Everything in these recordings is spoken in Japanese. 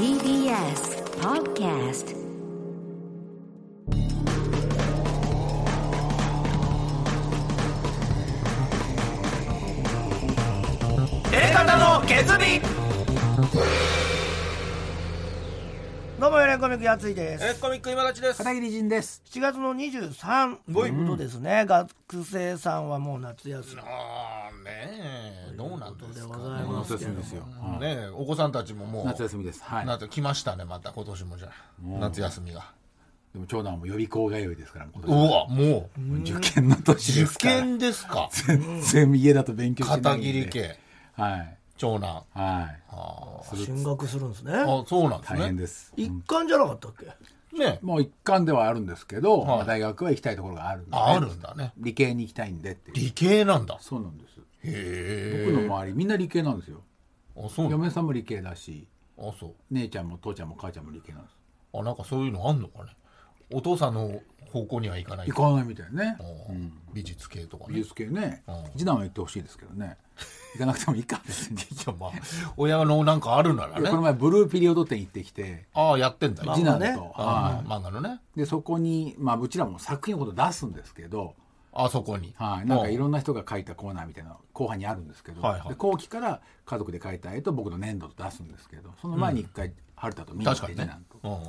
TBS Podcast. 映画の決意どうもエレンコミックやついです。えコミック今立ちです。片桐仁です。7月の23ということですね、学生さんはもう夏休み。あーねえどうなんですかでございますけど夏休みですよ。ねえお子さんたちももう夏休みです。はい。夏来ましたねまた今年もじゃあ夏休みがでも長男も予備校通いですから、今う年わもう受験の年で受すから。験ですか全然家だと勉強しないんで。片桐。家はい。長男はい。あ進学するんですねーあそうなんです大変ねです。一貫じゃなかったっけ？ねもう一貫ではあるんですけど、はいまあ大学は行きたいところがあるんで、ああるんだね理系に行きたいんでって。理系なんだそうなんです。へえ僕の周りみんな理系なんですよ。あそう嫁さんも理系だし、あそう。姉ちゃんも父ちゃんも母ちゃんも理系なんです。あなんかそういうのあんのかね？お父さんの方向には行かない。行かないみたいね。うん。美術系とかね。美術系ね。うん。次男は行ってほしいですけどね。行かなくてもいいか。別に。いやまあ親のなんかあるならいやこのね前ブルーピリオド展行ってきてああやってんだ。次男と、漫画のね。い、でそこに、まあ、うちらも作品をこと出すんですけど、あそこに。はい、なんかいろんんな人が描いたコーナーみたいなの後半にあるんですけど、はいはい。で後期から家族で描いた絵と僕の粘土と出すんですけどその前に一回春田と見に行ってうん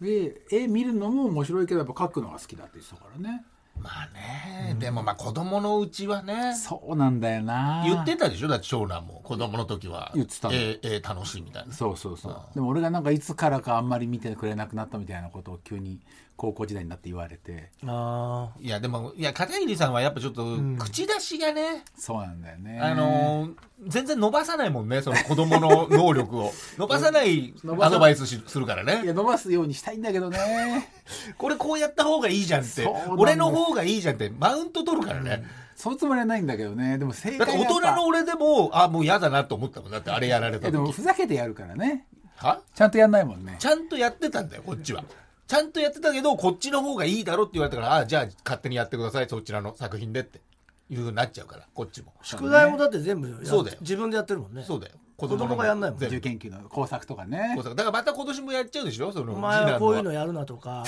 で絵見るのも面白いけどやっぱ描くのが好きだって言ってたからね。まあね。でもまあ子供のうちはね。そうなんだよな。言ってたでしょ？だって長男も。子供の時は。言ってたの。ええええ楽しいみたいな。そうそうそう。でも俺がなんかいつからかあんまり見てくれなくなったみたいなことを急に高校時代になって言われて。あいやでもいや片桐さんはやっぱちょっと口出しがね、そうなんだよね。あのー全然伸ばさないもんねその子供の能力を。伸ばさない伸ばさアドバイスしするからいねや伸ばすようにしたいんだけどね。これこうやった方がいいじゃんって。俺の方がいいじゃんってマウント取るからね、そのつもりはないんだけどね。でも正だって大解がやっぱ人の俺でもあもう嫌だなと思ったもん。だってあれやられたえでも時ふざけてやるからね。は？ちゃんとやんないもんね。ちゃんとやってたんだよこっちはちゃんとやってたけどこっちの方がいいだろって言われたからあじゃあ勝手にやってくださいそちらの作品でっていうふうになっちゃうからこっちも。宿題もだって全部そうだよ。自分でやってるもんね。そうだよ。子子供がやんないもん。受験級の工作とかね。工作。だからまた今年もやっちゃうでしょそのお前は。こういうのやるなとか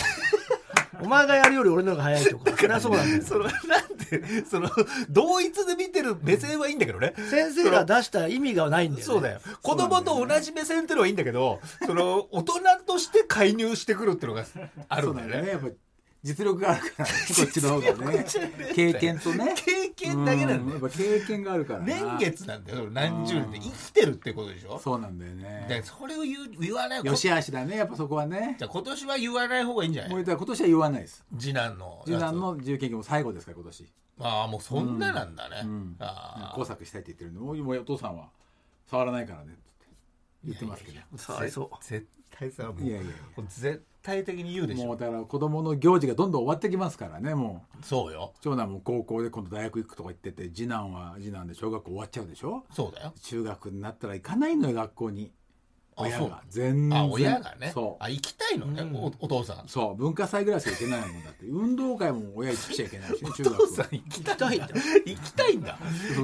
お前がやるより俺の方が早いとか。そりゃそうなんだよ。そのなんでその同一で見てる目線はいいんだけどね。先生が出した意味がないんだよ、ね、そうだよ。子供と同じ目線ってのはいいんだけどその大人として介入してくるっていうのがあるんだだよね。よね。やっぱ実力があるからね こっちの方がね。経験とね。経験だけなんだよ。うやっぱ経験があるからな。年月なんだよ何十年で生きてるってことでしょ？そうなんだよでねそれを言う言わないよしあしだねやっぱそこはね。じゃあ今年は言わない方がいいんじゃない？もう言今年は言わないです。次男の次男の自由研究も最後ですから今年。ああもうそんななんだね、うん。あ工作したいって言ってるんでもうお父さんは触らないからねって言ってますけど。かわいそう。絶対さもういやいや絶対的に言うでしょ。もうだから子供の行事がどんどん終わってきますからねもう。そうよ。長男も高校で今度大学行くとか言ってて次男は次男で小学校終わっちゃうでしょ。そうだよ。中学になったら行かないのよ学校に親が。全然。あ親がね。そう。あ行きたいのね、おお父さん。そう。文化祭ぐらいしか行けないもんだって。運動会も親行っちゃいけないしね 中お父さん学行きたいんだ。行きたいんだ。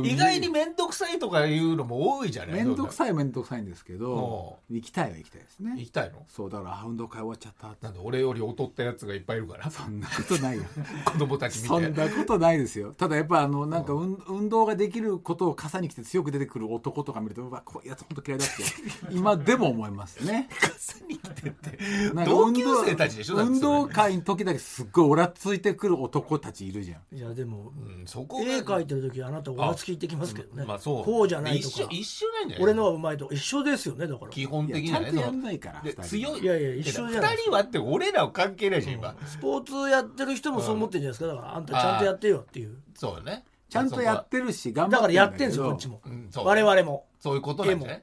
意外に面倒くさいとかいうのも多いじゃない？面倒くいさい面倒くさいんですけど行きたいは行きたいですね。行きたいの？そうだからあ運動会終わっちゃった。ってなんで俺より劣ったやつがいっぱいいるから。そんなことないよ。子供たち見そてんなことないですよ。ただやっぱあのなんか運運動ができることを傘に来て強く出てくる男とか見るとうわこういうやつ本当嫌いだって。今でも思いますね。傘に来てって同級生たちでしょ？だって運それ。動会の時だけすっごいオラついてくる男たちいるじゃん。いやでもうんそこが絵描いてる時あなたおらつき言ってきますけどね、まあそう。こうじゃないとか。一緒一緒なんじゃない？俺のはうまいと一緒ですよねだから。基本い的にはね。やちゃんとやんないからで二人強い。いやいや一緒じゃない二人はって俺らは関係ないじゃん今。スポーツやってる人もそう思ってるんじゃないですか。だからあんたちゃんとやってよっていう。そうよね。ちゃんとやってるし頑張だからってやってんですよこだっちも。うんそう我々も。そういうことなんじゃない？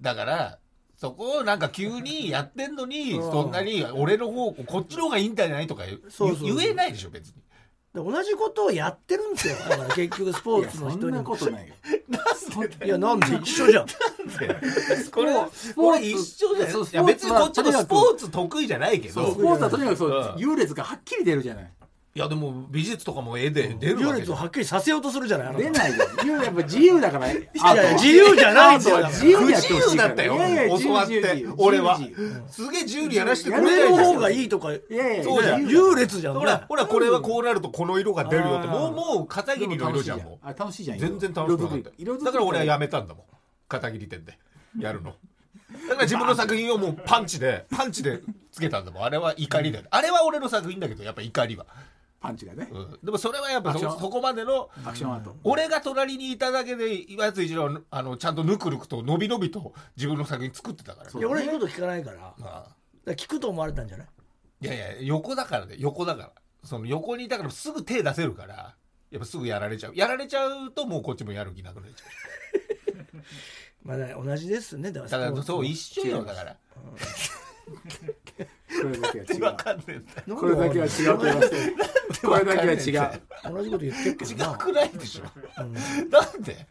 だからそこをなんか急にやってんのにうん。そんなに俺の方こっちの方がいいんじゃないとか言うそうそう。そう言えないでしょ別に。で同じことをやってるんですよ。だから 結局スポーツのいやそんな人にもことないよ。いやなんで一緒じゃん。これスこれ一緒じゃん。別にこっちもスポーツはスポーツ得意じゃないけど。そうスポーツはとにかくそう、うん。優劣がはっきり出るじゃないいやでも美術とかも絵で出る優わけじゃん。劣をはっきりさせようとするじゃないあなた。出ないよ。自由やっぱ自由だからいいやいや自由じゃないんだよ。アートは自由にやってほしいから不自由だったよ教わって俺は。すげえ自由にやらせてくこれないじゃん。れの方がいいとかいやいやそうじゃん。優劣じゃん。ほらほらこれはこうなるとこの色が出るよってあーもうもう片桐の色じゃん。もあ楽しいじゃん。う全然楽しくなかった。だから俺はやめたんだもん。片桐店でやるの。だから自分の作品をもうパンチでパンチでつけたんだもん。あれは怒りだよ。あれは俺の作品だけどやっぱ怒りは、パンチがね。うん、でもそれはやっぱそそこまでのアクションアート。俺が隣にいただけで岩津一郎はあのちゃんとぬくぬくと伸び伸びと自分の作品作ってたからね。いや俺言うこと聞かないから。まあ。ら聞くと思われたんじゃない？いやいや横だからね横だから。その横にいたからすぐ手出せるからやっぱすぐやられちゃう。やられちゃうともうこっちもやる気なくなっちゃ まあね同じですねだうだからそうい一緒よだからこれだけは違う。わかんねえんだ。よ。これだけは違うと言いますよ。これだけは違う。同じこと言ってるけど違なくないでしょ、なんで？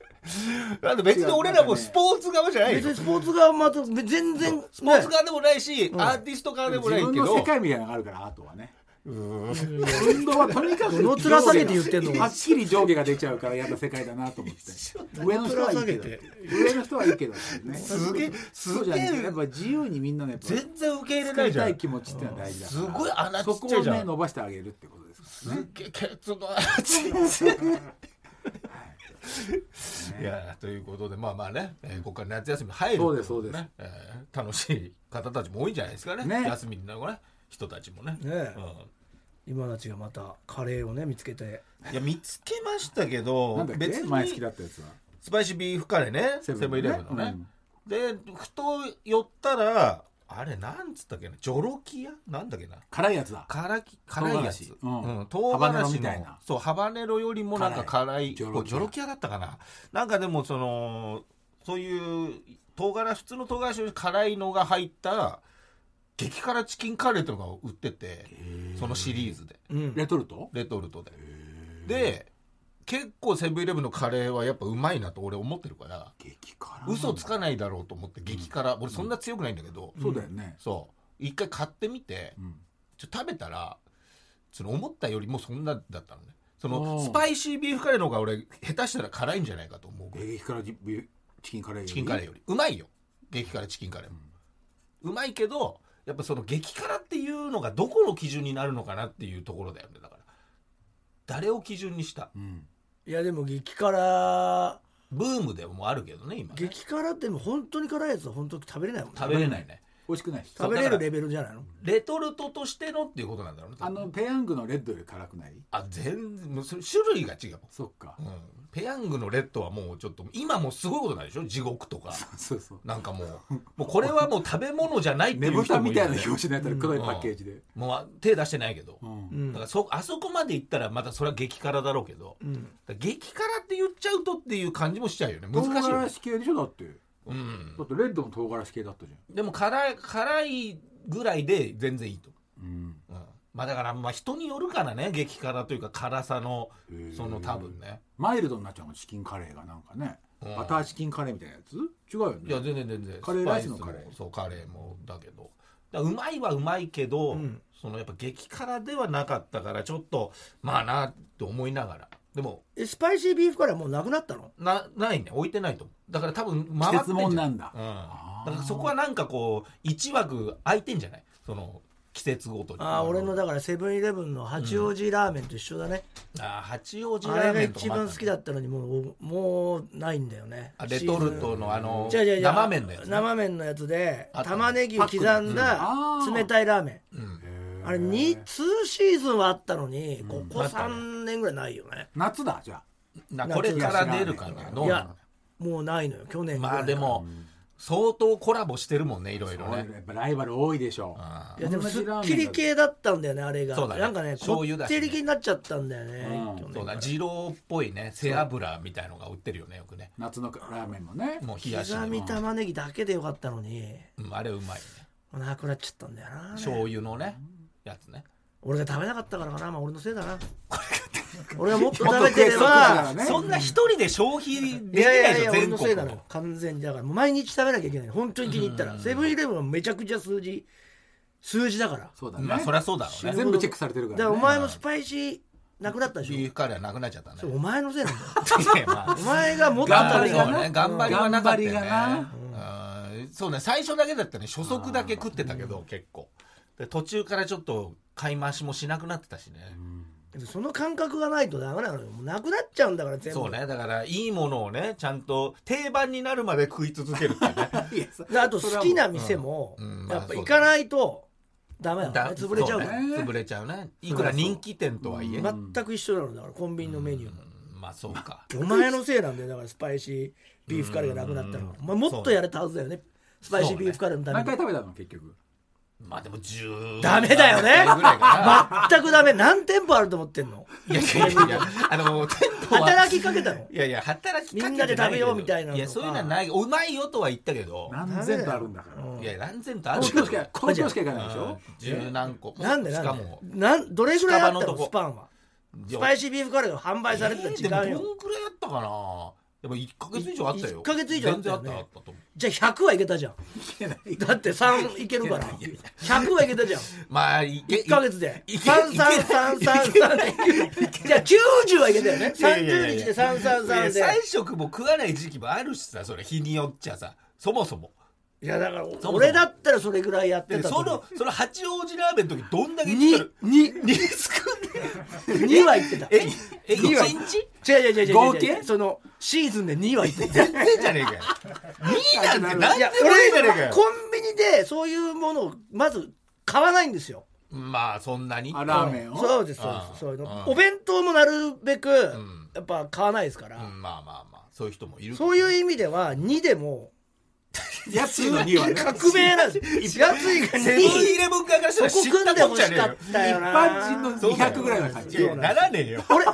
なんで別に俺らもスポーツ側じゃないよ。別にスポーツ側また全然スポーツ側でもないし、アーティスト側でもないけど。自分の世界みたいなのがあるからアートはね運動はとにかくどの面下げて言ってんのはっきり上下が出ちゃうからやっぱ世界だなと思って。上の人はいいけど。上の人はいいけどね。すげえ。そうじゃすげえ。んやっぱ自由にみんなね全然受け入れ作ないじゃん。りたい気持ちってのは大事だから。すごい穴ちそこをっちゃいじゃん。ね伸ばしてあげるってことですすっげえケツの穴 い。いやということでまあまあね、えーここから夏休み入るそうですそうです。えー楽しい方たちも多いんじゃないですかね。ね。休みになるね人たちもね。ねえ。うん。今たちがまたカレーをね見つけて。いや見つけましたけどなんだっけ？別前好きにだったやつは。スパイシービーフカレーね。セブンイレブンのね、うんでふと寄ったらあれなんつったっけな？ジョロキア？なんだっけな？辛いやつだ。辛き辛いやつ。唐辛子。うん。うん。唐辛ハバネロ子のみたいな。そうハバネロよりもなんか辛い。ジョロキア。ジョロキアだったかな？なんかでもそのそういう唐辛子普通の唐辛子より辛いのが入った激辛チキンカレーっていうのが売っててそのシリーズで。うん。レトルト？レトルトで。で結構セブンイレブンのカレーはやっぱうまいなと俺思ってるから激辛嘘つかないだろうと思って激辛。俺そんな強くないんだけどそうだよね。そう。一回買ってみてうん。ちょ食べたらその思ったよりもそんなだったのね。そのスパイシービーフカレーの方が俺下手したら辛いんじゃないかと思う激辛チキンカレーより？チキンカレーより。うまいよ。激辛チキンカレーも、うまいけどやっぱその激辛っていうのがどこの基準になるのかなっていうところだよねだから。誰を基準にした？うん。いやでも激辛。ブームでもあるけどね今ね。激辛ってもう本当に辛いやつは本当に食べれないもんね。食べれないね美味しくない。し食べれるレベルじゃないの？レトルトとしてのっていうことなんだろうね。あのペヤングのレッドより辛くない？あ全然もうそれ種類が違う。そっか。うん、ペヤングのレッドはもうちょっと今もうすごいことなんでしょ？地獄とか。そうそうなんかもうもうこれはもう食べ物じゃないってねいうぶたみたいな人もいるよね表紙のやったら黒いパッケージで。もう手出してないけど、うん。うん。だからそあそこまで行ったらまたそれは激辛だろうけど、うん。激辛って言っちゃうとっていう感じもしちゃうよね。難唐しいよね。辛子系でしょ？だってうん。だってレッドも唐辛子系だったじゃん。でも辛い辛いぐらいで全然いいと。うん。思う、うん、まあだからまあ人によるからね激辛というか辛さのその多分ね。マイルドになっちゃうのチキンカレーがなんかね。うん。バターチキンカレーみたいなやつ？違うよね。いや全然全然。カレーライスのカレー？もそうカレーもだけど。うまいはうまいけど、うん。そのやっぱ激辛ではなかったからちょっとまあなって思いながらでもえスパイシービーフカレーはもうなくなったの？なないね。置いてないと思う。だから多分回ってんじゃ季節もんなんだ。うん、だからそこはなんかこう一枠空いてんじゃない？その季節ごとに。ああ俺のだからセブンイレブンの八王子ラーメンと一緒だね、あー八王子あラーメンとかもあ番好きだったのにもうもうないんだよね。あレトルトのあの違う違う違う。生麺のやつ、ね、生麺のやつであった。玉ねぎを刻んだのうん。冷たいラーメン。うんあれ2 2シーズンはあったのにここあったね3年ぐらいないよね。夏だじゃなこれから出るかなどういなやもうないのよ去年ぐらいまあでも相当コラボしてるもんねいろあいろね。やっぱライバル多いでしょあいやでも同すっきり系だったんだよねあれが。そうだね。なんかねこっ醤油だしね。てり系になっちゃったんだよねうん。去年そうだ二郎っぽいね背脂みたいのが売ってるよねよくね。夏のラーメンもね。もう冷やし刻みで、玉ねぎだけでよかったのに。うん、あれうまいね。もうなくなっちゃったんだよな醤油のねやつね。俺が食べなかったからかな。まあ俺のせいだな。俺がもっと食べてれば。らね。そんな一人で消費できいないやいやいや俺でしょ全国のせいだろ完全に。だからもう毎日食べなきゃいけない。本当に気に入ったら。セブンイレブンはめちゃくちゃ数字数字だから。そうだね、まあそりゃそうだろうね。全部チェックされてるかだかららねお前のスパイシーなくなったでしょ。ビーフカレーはなくなっちゃったね。お前のせいなんだ まあ。お前がもっと頑張食べがなそうね頑張りはなかったよね。うん。そうね最初だけだったね。初速だけ食ってたけど結構で途中からちょっと買い増しもしなくなってたしね、その感覚がないとダメなのよ。もうなくなっちゃうんだから全部。そうね。だからいいものをねちゃんと定番になるまで食い続けるって いう。ねあと好きな店もうん。うん。やっぱまあ行かないとダメだからだね潰れちゃうから。そね。潰れちゃうね。いくら人気店とはいえ、全く一緒なのだからコンビニのメニューも。まあそうか。お前のせいなんだよ。だからスパイシービーフカレーがなくなったの。はお前もっとやれたはずだよね。スパイシービーフカレーのために何回食べたの結局まあでも10ダメだよね。ぐらい全くダメ。何店舗あると思ってんの？いやいやいやいやあの店舗は。働きかけたの？いやいや働きかけてみんなで食べようみたいないやそういうのはない。うまいよとは言ったけど。何千とあるんだから。うん。いや何千とある。東京しか東京しか行かないでしょ？十何個。なんでなんで？しかも。なんどれぐらいあったの？スパンは。スパイシービーフカレーが販売されてた時間よ。どんくらいあったかな？でも1ヶ月以上あったよ。1ヶ月以上あったよね。全然あったあったとじゃあ100はいけたじゃん。だって3いけるから。100はいけたじゃん。まあいけ1ヶ月で。いけ33333でじゃあ90はいけたよね。いやいやいや30日で333で。いや3食も食わない時期もあるしさそれ日によっちゃさ。そもそもいやだからもそも。俺だったらそれぐらいやってたと思う。のその八王子ラーメンの時どんだけ言って2る2 2作んで2は言ってた。ええ二は。1日違う違う違う違う合計？そのシーズンで2は言ってた。全然じゃねえかよ。2なんて何でもいいじゃねえかよ。俺コンビニでそういうものをまず買わないんですよ。まあそんなに？あラーメンを？そうですそうです。そういうの。お弁当もなるべくん。やっぱ買わないですから、うんまあまあまあ。そういう人もいるそういう意味では2でも やつの2はね。革命なんです。やついがセブン2イレブン側からしたら知ったこっちゃねえよ。一般人の200ぐらいの感じ。いやならねえよ。俺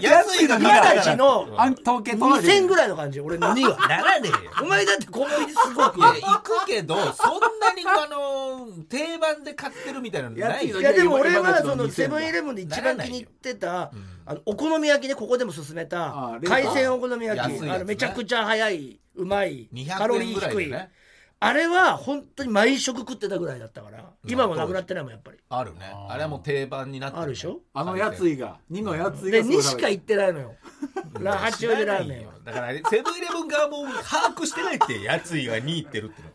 安いの宮崎のあん統計取られて2000るぐらいの感じ俺の2は。ならねえよ。お前だって小麦すごくいや行くけどそんなにあの定番で買ってるみたいなのないよ。いやでも俺はその2000セブンイレブンで一番気に入ってたあのお好み焼きねここでも勧めあた海鮮お好み焼き。あのめちゃくちゃ早いうまいカロ200リー低い。あれは本当に毎食食ってたぐらいだったから。今もなくなってないもんやっぱり。あるね。あれはもう定番になってるね。あるでしょ？あのやついが。2のやついで2がすごいしか行ってないのよ。ラ八王子ラーメン。はだからセブンイレブン側も把握してないってやついが2いってるっての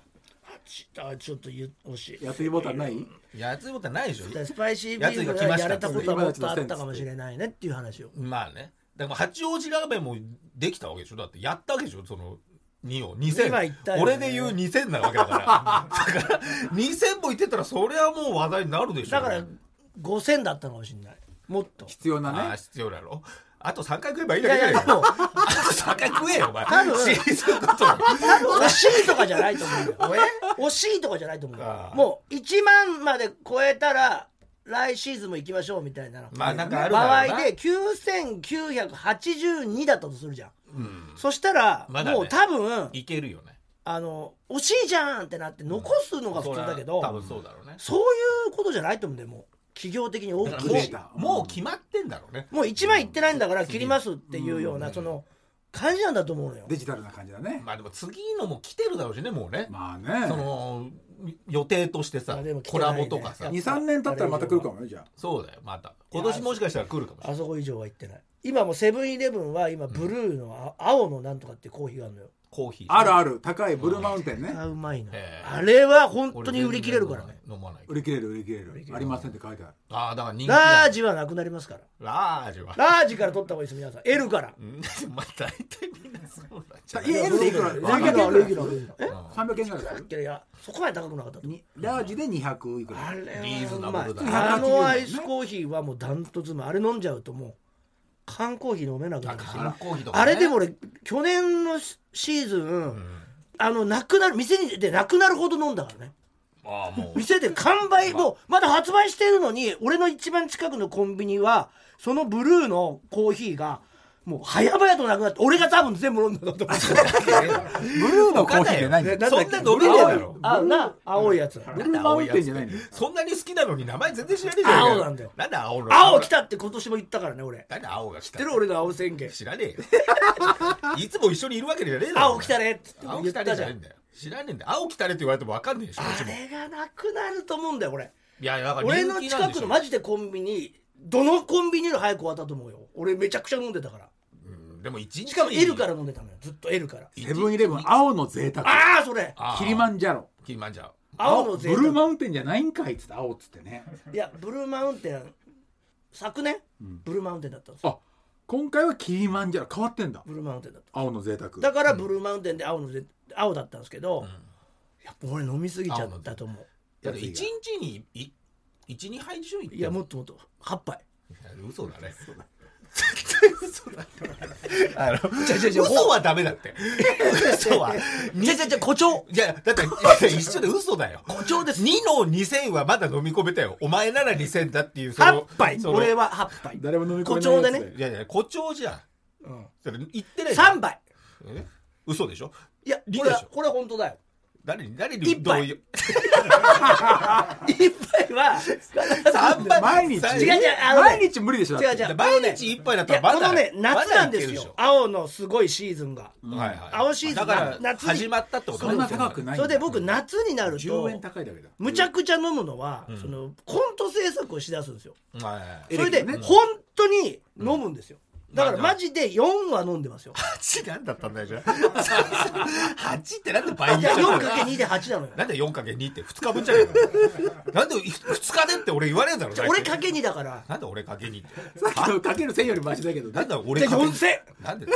あちょっと言う惜しい。やついボタンない？やついことはないでしょ。スパイシービーフやついが来ました。がやれたことはもっとあったかもしれないねっていう話を。まあね。だから八王子ラーメンもできたわけでしょ？だってやったわけでしょ？その2を今言った2000、よね。俺で言う2000なわけだから。だから2000も言ってたらそれはもう話題になるでしょだから5000だったのかもしれない。もっと。必要なああね必要だろあと3回食えばいいいだけだよ。やいやでもあと3回食えよお前。多分。シーズンごとに。惜しいとかじゃないと思うんだよ。惜しいとかじゃないと思うよ。もう1万まで超えたら来シーズンも行きましょうみたいなまあなんかある場合で9982だったとするじゃん。うん。そしたら、まだね。もう多分いけるよね。あの惜しいじゃんってなって残すのが普通だけど、それは多分そうだろうね。そういうことじゃないと思うんだよもう企業的に大きいしもう決まってんだろうね。もう1万いってないんだから切りますっていうようなその感じなんだと思うのよ。デジタルな感じだね。まあでも次のも来てるだろうしねもうね。まあね。その予定としてさコラボとかさ。23年経ったらまた来るかもよじゃあ。そうだよまた。今年もしかしたら来るかもしれない。あそこ以上は行ってない。今もセブンイレブンは今ブルーのあ青のなんとかってコーヒーがあるのよコーヒー。あるある。高いブルーマウンテンね。あうまいな。へーあれは本当に売り切れるからね。俺全然飲まない。売り切れる売り切れる。ありませんって書いてある。ああだから人気だ。ラージはなくなりますから。ラージは。ラージから取った方がいいです皆さん。L から。うん。まあ大体みんなそうなんじゃい？や L でいくら。レギュラーレギュラーレギュラーえ300円ぐらいですよ。いやいやそこまで高くなかったと。にラージで200いくら。あれはリーズナブルだうまいあのアイスコーヒーはもうダントツうまいあれ飲んじゃうともう缶コーヒー飲めなくなるし。缶コーヒーとかね。あれでも俺去年のシーズン、あのなくなる店にでなくなるほど飲んだからね。ああもう。店で完売もうまだ発売してるのに俺の一番近くのコンビニはそのブルーのコーヒーがもう早々となくなって俺が多分全部飲んだと思って。ブルーのコーヒーじゃないんだよ。そんな飲めねえだろあな青いやつ。ブルーマウンテンじゃないんだよそんなに好きなのに名前全然知らねえじゃん。青なんだよ。なんで青の？青来たって今年も言ったからね俺。なんで青が来た？知ってる俺の青宣言。知らねえよ。いつも一緒にいるわけじゃねえだろ。青来たねっつって青来た言ったじゃんねじゃねえんだよ。知らねえんだよ。青来たれって言われても分かんねえでしょこっちあもれがなくなると思うんだよ俺いやだから俺の近くのマジでコンビニどのコンビニより早く終わったと思うよ。俺めちゃくちゃ飲んでたから。うんでも一日。しかも L から飲んでたのよずっと L から。セブンイレブン青の贅沢。ああそれ。あー。キリマンジャロ。キリマンジャロ。青の贅ブルーマ沢ウンテンじゃないんかいっつって青っつってね。いやブルーマウンテン昨年、ブルーマウンテンだったんですよ。あ今回はキリマンジャロ。変わってんだ。ブルーマウンテンだった。青の贅沢。だからブルーマウンテンで青のぜ青だったんですけど、やっぱ俺飲みすぎちゃったと思う。だって一日にい12杯以上いっていやもっともっと。8杯。いや嘘だね。絶対嘘だ。嘘はダメだって。嘘は。じゃじゃじゃ誇張。いやだって一緒で嘘だよ。誇張です。2の2000はまだ飲み込めたよ。お前なら2000だっていうそ8の杯その俺は8杯。誰も飲み込め誇張でね。ないやついや誇張じゃん。うん。それ言ってないじゃん。3杯。え？嘘でしょ？いやこれはこれは本当だよ誰に誰一杯。にどういう1杯は三杯。毎日？三違う違うあのね毎日無理でしょだって。違う違う毎日一杯だっいたらまこのね夏なんですよ。青のすごいシーズンが。はいはい。青シーズンだから夏に。始まったってことそんな高くないそれで僕夏になる10と円高いだけだ。むちゃくちゃ飲むのは、そのコント制作をしだすんですよ。はいはいはい。それでエレキね。本当に飲むんですよ、だからまあマジで4は飲んでますよ。8なんだったんだよじゃあ。8ってなんで倍いやにしちゃったの？4×2 で8なのよ。なんで 4×2 って2日分じゃないかなんで2日でって俺言われるだろ俺かけ2だから。なんで俺かけ2って？さっきのかける1000よりマシだけどなんだ俺かけ4000なんで？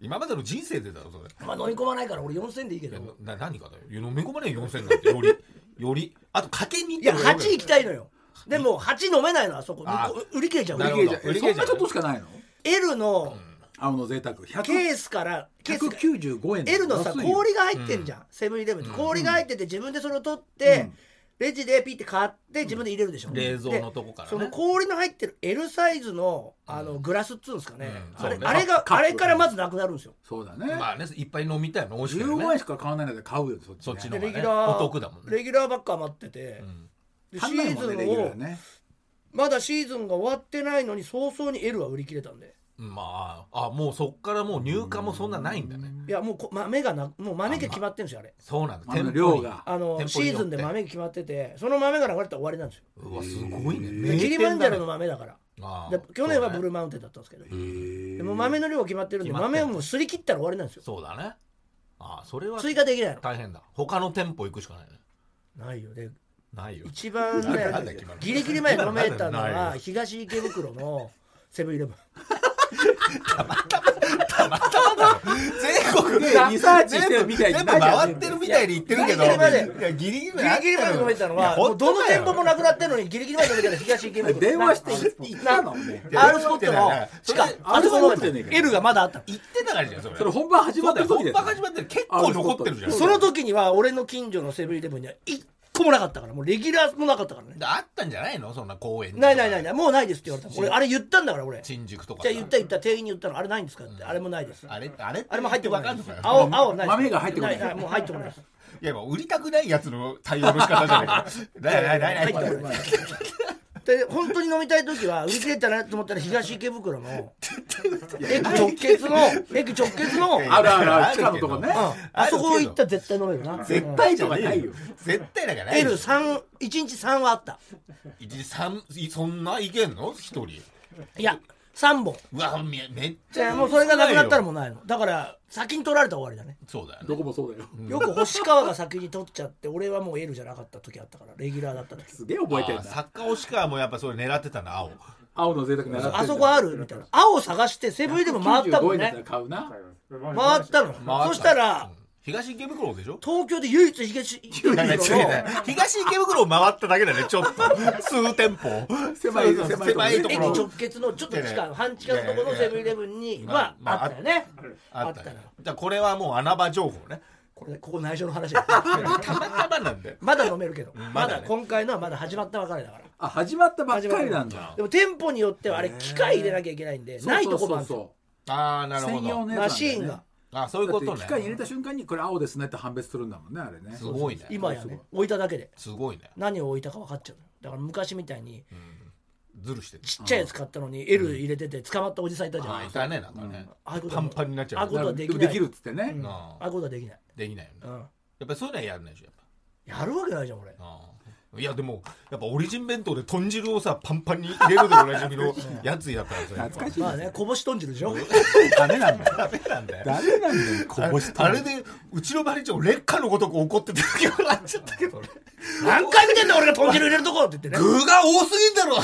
今までの人生でだろそれ。まあ飲み込まないから俺4000でいいけいやどな何がだよ？飲み込まねえよ4000なんて。よりより。あとかけ2っていや8行きたいのよでも8飲めないのあそこ。売り切れちゃう。売り切れちゃう。売り切れちゃう。そんなちょっとしかないの？L の青の贅沢。ケ100ースからケースが195円 L のさ氷が入ってんじゃん、セブンイレブンって氷が入ってて自分でそれを取って、レジでピッて買って自分で入れるでしょ、冷蔵のとこからその氷の入ってる L サイズのあのグラスっつうんですかね、あれうんそうね。あれがあれからまずなくなるんですよ。そうだね。まあねいっぱい飲みたいの美味しいから15ね円しか買わないので買うよそっちね。そっちのレギュラー。お得だもんね。レギュラーばっか余ってて、シーズンをまだシーズンが終わってないのに早々に L は売り切れたんで。まああもうそっからもう入荷もそんなないんだね。いやもうこ豆がなもう豆が決まってるんですよあれ。そうなんだ。量が。あの店シーズンで豆が決まっててその豆が流れたら終わりなんですよ。うわすごいね。キリマンジャロの豆だから。あ去年はブルーーマウンテンだったんですけど。へでも豆の量決まってるんで豆をもうすり切ったら終わりなんですよ。そうだね。ああそれは追加できないの。大変だ。他の店舗行くしかないね。ないよ。でないよ。一番ね。ギリギリ前に飲めたのはよ。東池袋のセブンイレブン。全国でリサーチしてるみたいに全部回ってるみたいに言ってるけど。ギリギリギリギリまで飲めたのはもうどの店舗もなくなってるのにギリギリまで飲めたのは東池袋。電話して行ったの？ね R スポットの。しかあそこ飲めたあれそうなんじゃね。えか L がまだあった。の言ってたからじゃんそれ。それ本番始まってる時です本番始まってる結構残ってるじゃん。その時には俺の近所のセブンイレブンには一個もなかったから。もうレギュラーもなかったからね。あったんじゃないの？そんな公園にないないないない。もうないですって言われた。俺あれ言ったんだから俺。じ新宿とか。ゃあ言った言った。店員に言ったの。あれないんですかって。あれもないです。あれあれ？あれも入ってこない青青ないです。豆が入ってこない。ないもう入ってこないです。いやもう売りたくないやつの対応の仕方じゃないか ないないないないで本当に飲みたい時は売り切れたなと思ったら東池袋の駅直結の駅直結のあるあるああるけどる地下のとこね。うん。あそこ行ったら絶対飲めるな。絶対じゃないよ。絶対だから。ないよ L3 1日3はあった。一日三いそんないけんの？一人。いや3本。うわめめっちゃじゃあもうそれがなくなったらもううないのだから先に取られたら終わりだね。そうだよね。どこもそうだよ。よく星川が先に取っちゃって俺はもう L じゃなかった時あったからレギュラーだった時。すげえ覚えてんあだ作家押川もやっぱそれ狙ってたな青。青の贅沢狙ってあそこあるみたいな。青探してセブンイレブン回ったもん95円だったねら買うな。回ったの。回ったそしたらうん東池袋でしょ？東京で唯一東池袋の東池袋を回っただけだねちょっと。数店舗。狭い狭いとこね駅直結のちょっと地下半地下のところのセブンイレブンにはまああったよね。あったよあったのじゃあこれはもう穴場情報ね。これここ内緒の話だ。たまたまなんだよ。まだ飲めるけど。ままだ今回のはまだ始まったばかりだから。あ始まったばっかりなんだ。でも店舗によってはあれ機械入れなきゃいけないんでないとこもあるんですよ。ああなるほど。ね。マシーンがあそういうことね。だって機械に入れた瞬間にこれ青ですねって判別するんだもんねあれね。すごいね。今やね置いただけで。すごいね。何を置いたか分かっちゃうのだから昔みたいにずるしてる。ちっちゃいやつ買ったのに L 入れてて捕まったおじさんいたじゃん、あいたねなんかね。ああいうことパンパンになっちゃう。ああいうことはできない。できるっつってね、うん。あああいうことはできない、できないよね。うん、やっぱりそういうのはやんないでしょやっぱ。やるわけないじゃん俺。ああいやでもやっぱオリジン弁当で豚汁をさパンパンに入れるでおなじみの やつやったらさ懐かしいまあねこぼし豚汁でしょ？ダメなんだよ。ダメなんだよ。ダメなんだよこぼしあれでうちのバリ長劣化のごとく怒ってた時もらっちゃったけどね何回見てんだ俺が豚汁入れるとこって言ってね。具が多すぎんだろ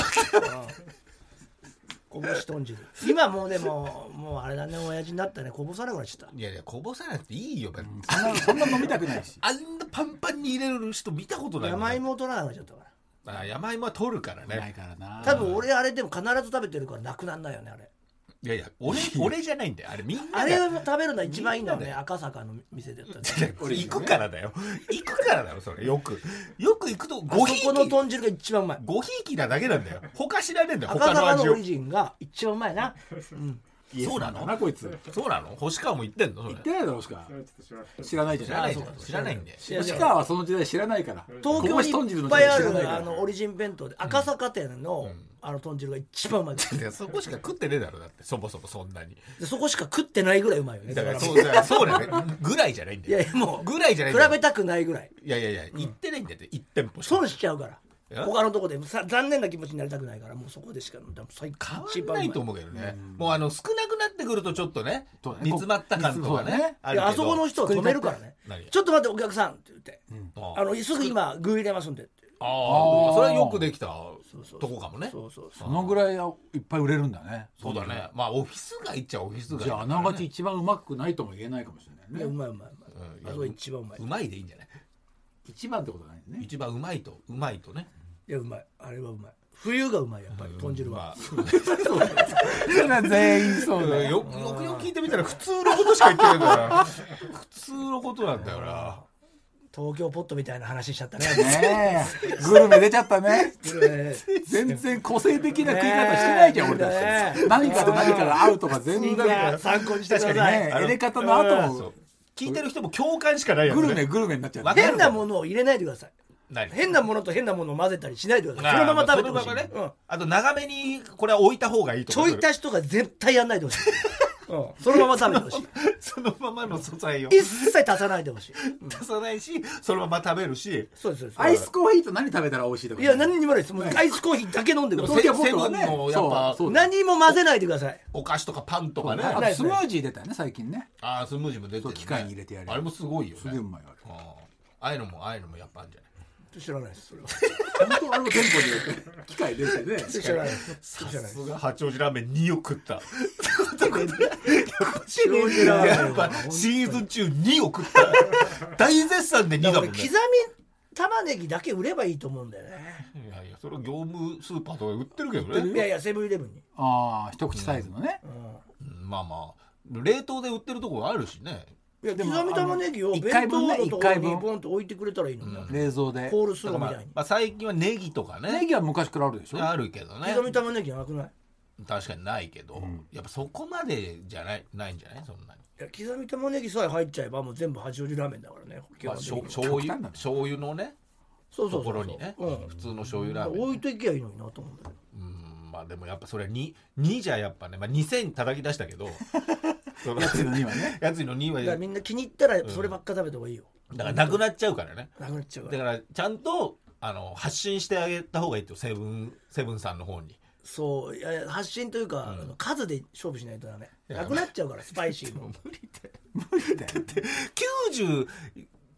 こぼし豚汁今もうでももうあれだね親父になったねこぼさなくなっちゃった。いやいやこぼさなくていいよ別に。そんなそんな飲みたくないし。あんなパンパンに入れる人見たことないもん山芋を取らなくなっちゃったから。あ山芋は取るからないねからな。多分俺あれでも必ず食べてるからなくなんないよねあれいやいや俺俺じゃないんだよ。あれみんなあでれを食べるのは一番いいんだよねみんな赤坂の店でやったら俺 行くからだよ。行くからだよそれ。よく。よく行くとあごひいそこのき。豚汁が一番うまい。ごひいきなだけなんだよ。他知らねえんだよ赤他の坂のオリジンが一番うまいな、うん、そうなの？なこいつ。そうなの？星川も言ってんの？言ってないだろしか知らない。じゃない？知らないん。知らないんで。星川はその時代知らないから。東京にいっぱいあるあのオリジン弁当で赤坂店の、あの豚汁が一番うまい。そこしか食ってねえだろだって。そもそもそんなに。でそこしか食ってないぐらいうまいよね。だからら。そうだそうだよね。ぐらいじゃないんだいよやいやもうぐらいじゃない比べたくないぐらい。いやいやいや行ってないんだって。1店舗しか。損しちゃうから他のとこでさ残念な気持ちになりたくないからもうそこでしか最変わんないと思うけどね。もうあの少なくなってくるとちょっとね煮詰まった感とかそうだねねあそこの人は止めるからね。何ちょっと待ってお客さんって言って。ああのすぐ今具入れますんでって。ああそれはよくできたそうそうとこかもね。そうそうそう。そのぐらいいっぱい売れるんだね。そうだね。まあオフィス街っちゃオフィス街じゃああながち一番うまくないとも言えないかもしれいやないうねまいうまいうまい。うん。あそこ一番うまい。うまいでいいんじゃない？一番ってことないね。一番うまいとうまいとねいやうまい。あれはうまい。冬がうまいやっぱり豚汁は。まあそ全員そう。だ よよよくよく聞いてみたら普通のことしか言ってないから。普通のことなんだよな。東京ポットみたいな話しちゃったね。ねえ。グルメ出ちゃったね。ね全然個性的な食い方してないじゃん俺たねち何かと何かが合うとか全然。な参考にしてくだ確かさいにね入れ方の後も。聞いてる人も共感しかないよね。グルメグルメになっちゃう変なものを入れないでください。何変なものと変なものを混ぜたりしないでください。そのまま食べてほしい、そのままね。うん。あと長めにこれは置いた方がいいとか。ちょい足しとか絶対やんないでほしい、うん、そのまま食べてほしい。そのままの素材を。一切足さないでほしい。出さないしそのまま食べるし。そうですそうです。アイスコーヒーと何食べたら美味しいとか？いや何にもないです。もうアイスコーヒーだけ飲んでください。何も混ぜないでください。お菓子とかパンとかね。あとスムージー出たよね最近ね。ああスムージーも出てる、ね、そう機械に入れてやるあれもすごいよね。すげえうまいあれああああいうのもああいうのもやっぱあるんじゃない？知らないですそれは。本当あれも店舗によって機械出てね。知らないです。知らないですさすが。八王子ラーメン2を食った。八王子ラーメンはやっぱシーズン中2を食った。大絶賛で2だもんね。刻み玉ねぎだけ売ればいいと思うんだよね。いやいやそれは業務スーパーとかで売ってるけどね。いやいやセブンイレブンに、ああ一口サイズのね。うん。まあまあ冷凍で売ってるところあるしねいや刻み玉ねぎを一弁当回分ねのところ一回分。にポンと置いてくれたらいいのに、冷蔵で。コールスローみたいに、まあ最近はネギとかね。ネギは昔からあるでしょ？あるけどね。刻み玉ねぎなくない？確かにないけど、やっぱそこまでじゃないないんじゃない？そんなに、いや刻み玉ねぎさえ入っちゃえばもう全部八王子ラーメンだからね。基まあ、醤油醤油のねとそうそうそう。ころにね、うん。普通の醤油ラーメン置いといけばいいのになと思うんだけど。うんまあでもやっぱそれは 2, 2じゃやっぱね、まあ、2000叩き出したけど。やつのにはね。やつの2は だからみんな気に入ったらそればっか食べた方がいいよ、だからなくなっちゃうからね。なくなっちゃうから。だからちゃんとあの発信してあげた方がいいとセブンセブンさんの方に。そういや発信というか、あの数で勝負しないとダメ。やなくなっちゃうからスパイシーも。無理だよ。無理だよ。90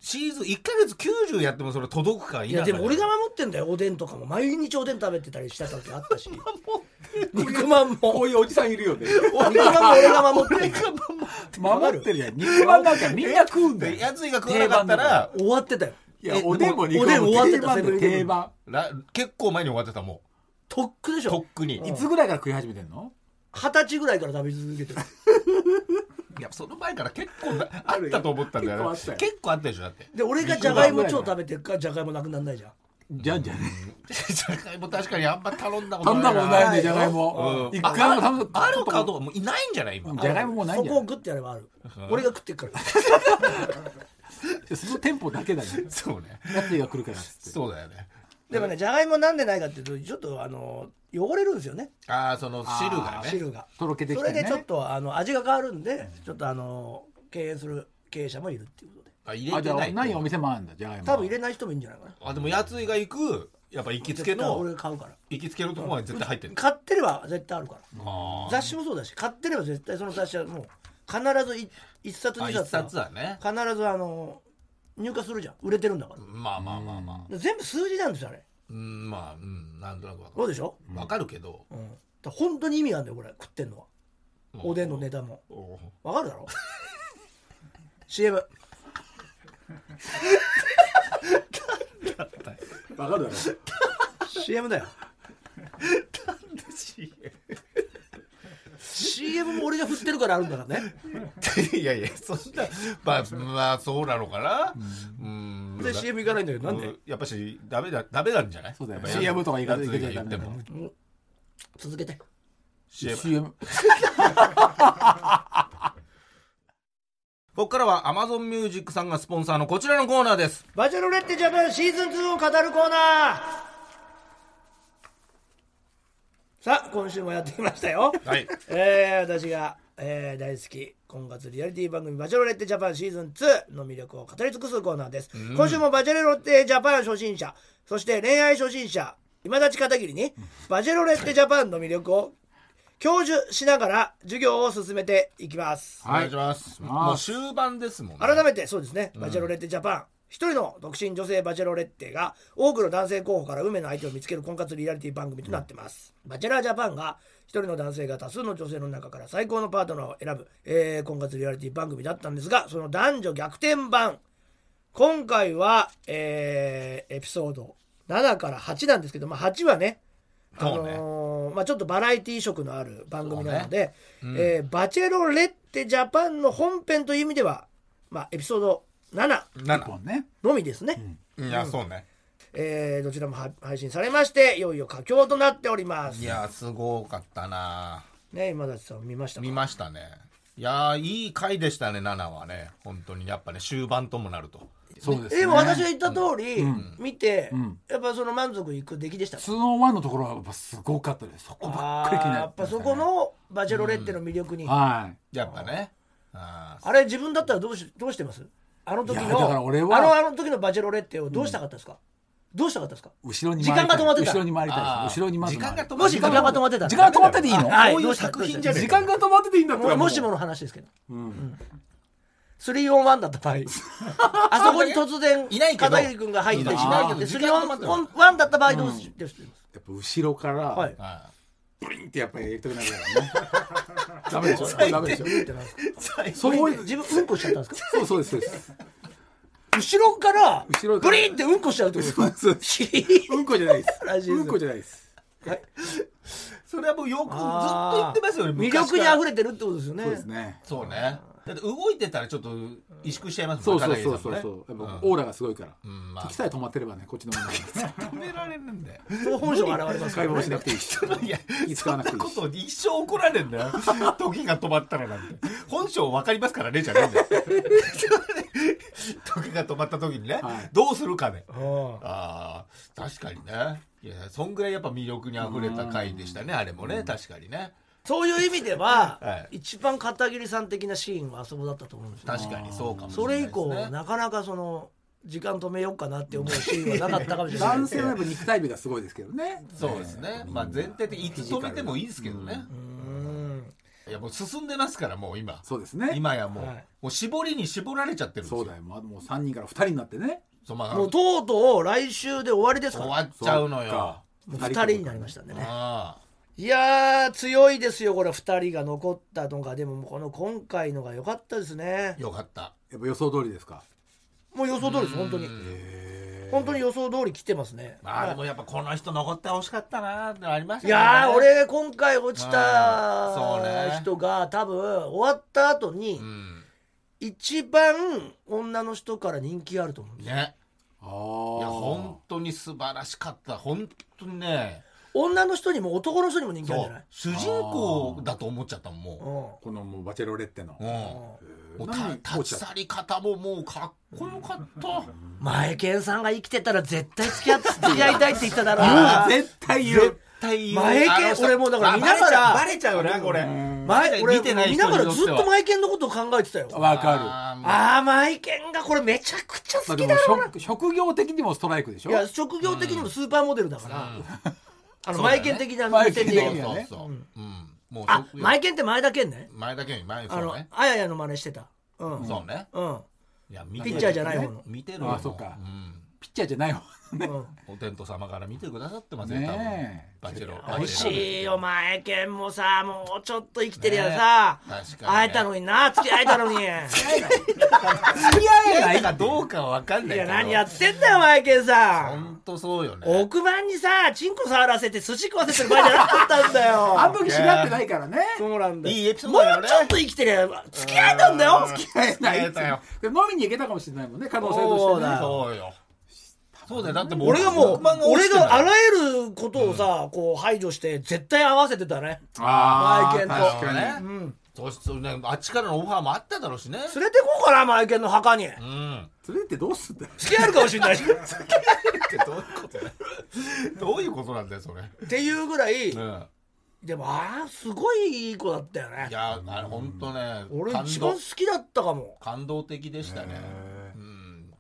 シーズン1か月90やってもそれ届くかいやでも俺が守ってんだよ。おでんとかも。毎日おでん食べてたりした時あったし。肉まんも。こういうおじさんいるよね。肉まんも俺が守ってる守ってるやん肉まんなんかみんな食うんだよ。やついが食わなかったら終わってたよいやえおでんも肉おでんまんも終わってた定番結構前に終わってたもとっくでしょ。うとっくに。うん。いつぐらいから食い始めてんの？二十歳ぐらいから食べ続けてるいやその前から結構なあったと思ったんだよね結構あったよ。結構あったでしょだって。で俺がじゃがいも超食べてるからじゃがいもなくならないじゃん。じゃんじゃん。じゃがいも確かにあんま頼んだこと頼んな。いだことないねない。じゃがいもうん。一回も頼んだあるかどうかもういないんじゃない今。じゃがいももうないんじゃない？そこをグッてやればある。俺が食ってっから。その店舗だけだね。そうね。やつが来るからっつって。そうだよね。でもねじゃがいもなんでないかっていうとちょっとあの汚れるんですよね。ああその汁がね。汁が。とろけてきそてね。れでちょっとあの味が変わるんでちょっとあの敬遠する経営者もいるっていうことで。あ入あじゃあれてないと。ないお店もあるんだ。じゃがいも多分入れない人もいいんじゃないかな。あでもやついが行くやっぱ行きつけの俺買うから。行きつけのところは絶対入ってる買ってれば絶対あるから。あー。雑誌もそうだし買ってれば絶対その雑誌はもう必ずい一冊あ一二冊は冊はね。必ずあの入荷するじゃん。売れてるんだから。まあまあまあまあ。全部数字なんですよあれうんまあうんなんとなくわかそうでしょ、るわかるけど。うん、だから本当に意味があるんだよこれ食ってんのは。おでんの値段も。おわかるだろ？CM わかるだろ？CM だよ CM も俺が振ってるからあるんだからね。いやいやそんなまあまあそうなのかな。うん。で CM 行かないんだけどなんでうん。やっぱしダメだダメなんじゃない？そうだよやっぱ CM とか言い方やついが言っても。続けて。CM CM ここからは Amazon Music さんがスポンサーのこちらのコーナーです。バチェロレッテジャパンシーズン2を語るコーナーさあ今週もやってきましたよ。はい。えー、私が、えー大好き婚活リアリティ番組「バチェロレッテジャパンシーズン2」の魅力を語り尽くすコーナーです、今週もバチェロレッテジャパン初心者そして恋愛初心者今立ち片桐にバチェロレッテジャパンの魅力を 享受しながら授業を進めていきます。お願いします。もう終盤ですもんね。改めてそうですね、バチェロレッテジャパン一人の独身女性バチェロレッテが多くの男性候補から運命の相手を見つける婚活リアリティ番組となってます、バチェラージャパンが一人の男性が多数の女性の中から最高のパートナーを選ぶ、えー婚活リアリティ番組だったんですがその男女逆転版。今回は、えーエピソード7から8なんですけど、まあ、8はねあのーまあ、ちょっとバラエティー色のある番組なので、ね。うん。えーバチェロレッテジャパンの本編という意味では、まあ、エピソード7 7本ね。のみですね、いやそうね。えーどちらもは配信されましていよいよ佳境となっております。いやすごかったな。ね今立さん見ましたか？見ましたね。いやいい回でしたね7はね。本当に。やっぱね終盤ともなると。そうですね。でも私が言った通り、ん。見て、ん。やっぱその満足いく出来でした。2の1のところはやっぱすごかったです。そこばっかり気になっあーやってぱそこのバチェロレッテの魅力に、はい。やっぱね。あれ自分だったらどうしどうしてます？あの時のいやだから俺はあのあの時のバチェロレッテをどうしたかったですか、どうしたかったですか？後ろに時間が止まってた。後ろに回りたい後ろにまず時間が止まもし時間が止まってたら。時間が止まってていいの？はい。こういう作品じゃねえ時間が止まってていいんだったらももしもの話ですけど。うん。3オン1だった場合。あそこに突然いないけど。片桐君が入ったりしないけどいないけど。3オン1だった場合どうしどうしてますやっぱ後ろから、はい。あブリンってやっぱりやりたくなるからね。ダメでしょ？ダメでしょ？そういう自分うんこしちゃったんですか？そうそうですそう。です後ろから後ろブリンってうんこしちゃうってこと？ですかそう。んこじゃないです。うんこじゃないです。はい。それはもうよくずっと言ってますよね魅力にれ溢れてるってことですよね。そうですね。そうねだって動いてたらちょっと萎縮しちゃいますそもうんそうそうそう片そう。やっオーラがすごいから。うんまあ。敵さえ止まってればねこっちのもの止められるんだよ。その本性が現れますか会らね話もしなくていいし。いや気使そんなこと一生怒られんだよ。時が止まったらなんて。本性分かりますからねじゃねえんだよ。時が止まった時にね、はい。どうするかねうん。ああ確かにね。いやそんぐらいやっぱ魅力にあふれた回でしたねあれもね。確かにねそういう意味では、はい。一番片桐さん的なシーンはあそこだったと思うんですよ。確かにそうかもしれそないです、ね、れ以降なかなかその時間止めようかなって思うシーンはなかったかもしれない男性はやっぱ肉体美がすごいですけどね。そうですね、まあ前提でいつ止めてもいいですけどね、うん。いやもう進んでますからもう今。そうですね。今やもう,、はい。もう絞りに絞られちゃってるんですよ。そうだよ。もうもう3人から2人になってね。そうまあもうとうとう来週で終わりですから。終わっちゃうのよ。そっか。もう2人になりましたんでね。あいやー強いですよこれ2人が残ったのが。でもこの今回のが良かったですね。あよかった。やっぱ予想通りですか？もう予想通りです本当に。へ本当に予想通り来てますね。まあでもやっぱこの人残ってほしかったなってのありましたいや俺今回落ちうんた人が多分終わった後にうん。一番女の人から人気があると思うんですよ。ね。あいや本当に素晴らしかった。本当にね女の人にも男の人にも人気あるじゃない？う。主人公だと思っちゃったもんこのもうバチェロレッテの。う、うん、もう何た？立ち去り方ももうかっこよかった。前健さんが生きてたら絶対付き合って付き合いたいって言っただろあー絶対言う。絶対言う。前あのさ健俺もうだから見ながらバレちゃうバレちゃうなこれ。前俺見てない見ながらずっとマイケンのことを考えてたよ。わかる。ああ。あマイケンがこれめちゃくちゃまあでも好きだろうな。職職業的にもストライクでしょ？いや職業的にもスーパーモデルだから、あのそうだよね。マイケン的なマイケン的目線で言うそうにはねそうそう。うん。もうあ職業マイケンって前田健ね？前だけに前あのあややの真似してた。うん。そうね。うん。いや見ピッチャーじゃない方の。見てるよ。あそっか。うん。ピッチャーじゃない方ね。うん。お天道様から見てくださってますよ多分。ねえ。バチェロ美味しいよバ前健もさもうちょっと生きてりゃさ、ね確かにね。会えたのにな付き合えたのに。い付き合えないかどうかは分かんないけど。や何やってんだよマイケンさん。本当そうよね。奥番にさチンコ触らせて寿司食わせてる場合じゃなかったんだよ。あの時しなってないからね。そうなんだよ。いいエピソーもドだよねうちょっと生きてりゃ付き合えたんだようん。付き合えない。飲みに行けたかもしれないもんね可能性としてね。そうだよそうだよ。だってもう俺がもう俺があらゆることをさ、こう排除して絶対合わせてたね。あマイケンと。確かに。ねうん。そうそうねあっちからのオファーもあっただろうしね。連れてこうかなマイケンの墓に。うん。それってどうすんだよ。付き合えるかもしれないし。ってどういうことだよ。どういうことなんだよそれ。っていうぐらい、うん。でもああすごいいい子だったよね。いやあれ本当ね俺一番好きだったかも。感動的でしたね。うん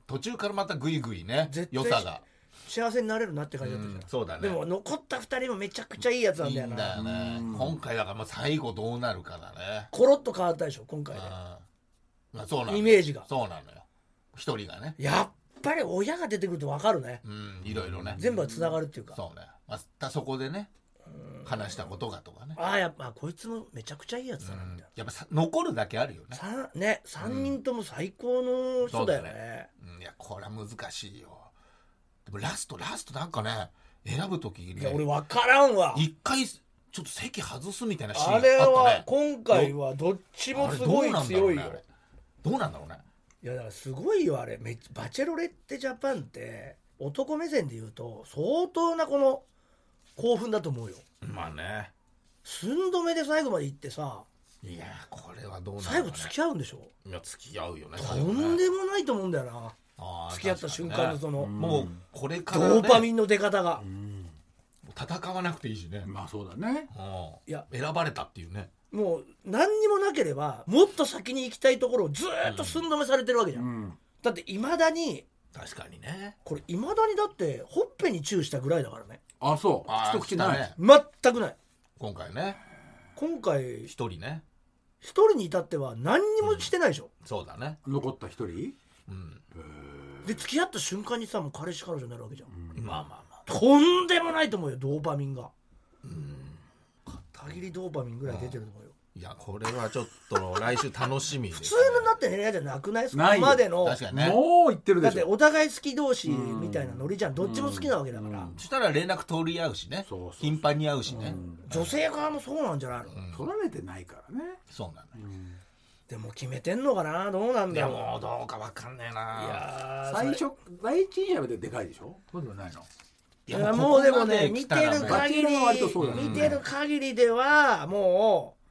途中からまたグイグイね良さが。幸せになれるなって感じだったじゃん、うんそうだね。でも残った二人もめちゃくちゃいいやつなんだよな。んだよね。今回だからまあ最後どうなるかだね。コロッと変わったでしょ今回で。うん。まあそうなのイメージが。そうなのよ。一人がね。やっぱり親が出てくると分かるね。うんいろいろね。全部がつながるっていうか。そうね。まあそこでね話したことがとかね。ああやっぱこいつもめちゃくちゃいいやつだなみたいな、やっぱさ残るだけあるよね。さね3人とも最高の人だよね,、うん。いやこれは難しいよ。でもラストラストなんかね選ぶ時いやね俺分からんわ。一回ちょっと席外すみたいなシーンああったね。れは今回はどっちもすごい強いよ。どうなんだろうねあれ。どうなんだろうね。いやだからすごいよあれ。めバチェロレッテジャパンって男目線で言うと相当なこの興奮だと思うよ。まあね。寸止めで最後まで行ってさいやこれはどうな最後るかね。付き合うんでしょ？いや付き合うよねとんでもないと思うんだよな。付き合った瞬間のその、もうこれから、ね、ドーパミンの出方が、戦わなくていいしね、まあそうだね。うん。いや。選ばれたっていうね。もう何にもなければもっと先に行きたいところをずーっと寸止めされてるわけじゃん、うん。だっていまだに確かにね。これいまだにだってほっぺにチューしたぐらいだからねあそう。あー一口ない、来たね。全くない。今回ね。今回一人ね。一人に至っては何にもしてないでしょ、そうだね。残った一人？うん。で付き合った瞬間にさもう彼氏彼女になるわけじゃん、まあまあまあ。とんでもないと思うよドーパミンが。片桐ドーパミンぐらい出てると思うよ。いやこれはちょっと来週楽しみです、普通のだって恋愛じゃなくない？そこまでの。確かにね。もう言ってるだってでしょお互い好き同士みたいなノリじゃん。どっちも好きなわけだから、そしたら連絡取り合うしね。そうそう頻繁に会うしね、女性側もそうなんじゃないの、取られてないからね。そうなのよ、でも決めてんのかな？どうなんいだろう？やもうどうかわかんねえな。いやー最初第一印象ででかいでしょ？そうでもないの。いいやもうでもね見てるバ限り見てる限りではもう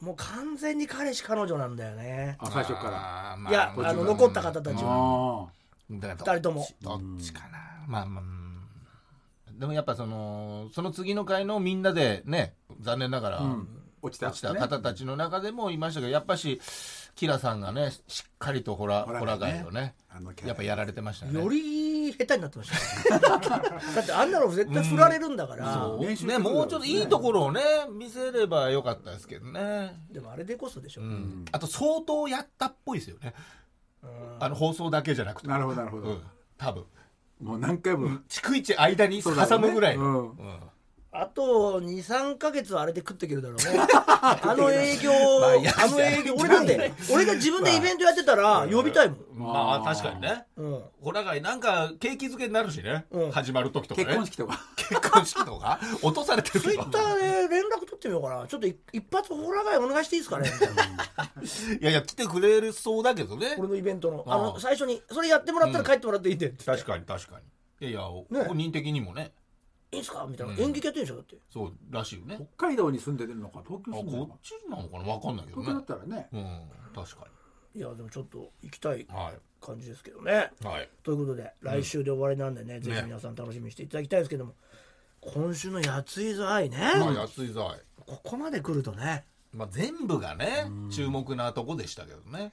もう完全に彼氏彼女なんだよね。あ最初から。あーまいやあの残った方たちは。あ二二人とも。どっちかな。まあまあうん。でもやっぱそのその次の回のみんなでね残念ながらあ、うん、落ちた落ちた方たちの中でもいましたけどやっぱしキラさんがねしっかりとホラホラガイをねやっぱやられてましたね。より下手になってましたよ だってあんなの絶対振られるんだから、そう。練習ね。もうちょっといいところをね見せればよかったですけどね。でもあれでこそでしょ、うん。あと相当やったっぽいですよね。うん。あの放送だけじゃなくて。なるほどなるほど、うん。多分。もう何回も、逐一間に挟むぐらいの。うん。うんあと23か月はあれで食っていけるだろうね。あの営業、まああの営業俺だって俺が自分でイベントやってたら呼びたいもん、まあ確かにね。うん、ホラガイなんか景気づけになるしね。うん。始まる時とかね。結婚式とか。結婚式とか。落とされてるツイッターで連絡取ってみようかな。ちょっと一一発ホラガイお願いしていいですかね。みたいないやいや来てくれるそうだけどね。俺のイベントの。あ。あのあ最初にそれやってもらったら帰ってもらっていいんでって言って。確かに確かに。いやいや本人的にもねいいんすか？みたいな、うん。演劇やってるんでしょ？だって。そうらしいよね。北海道に住んでるのか？東京あ住んでるのか？こっちなのかな？分かんないけど東京だねったらね。うん確かいやでもちょっと行きたいは感じですけどね。いはい。ということで来週で終わりなんでね、ぜひ皆さん楽しみにしていただきたいですけども、今週のやついざ愛ね、まあ安いざいここまで来るとね。まあ全部がね注目なとこでしたけどね。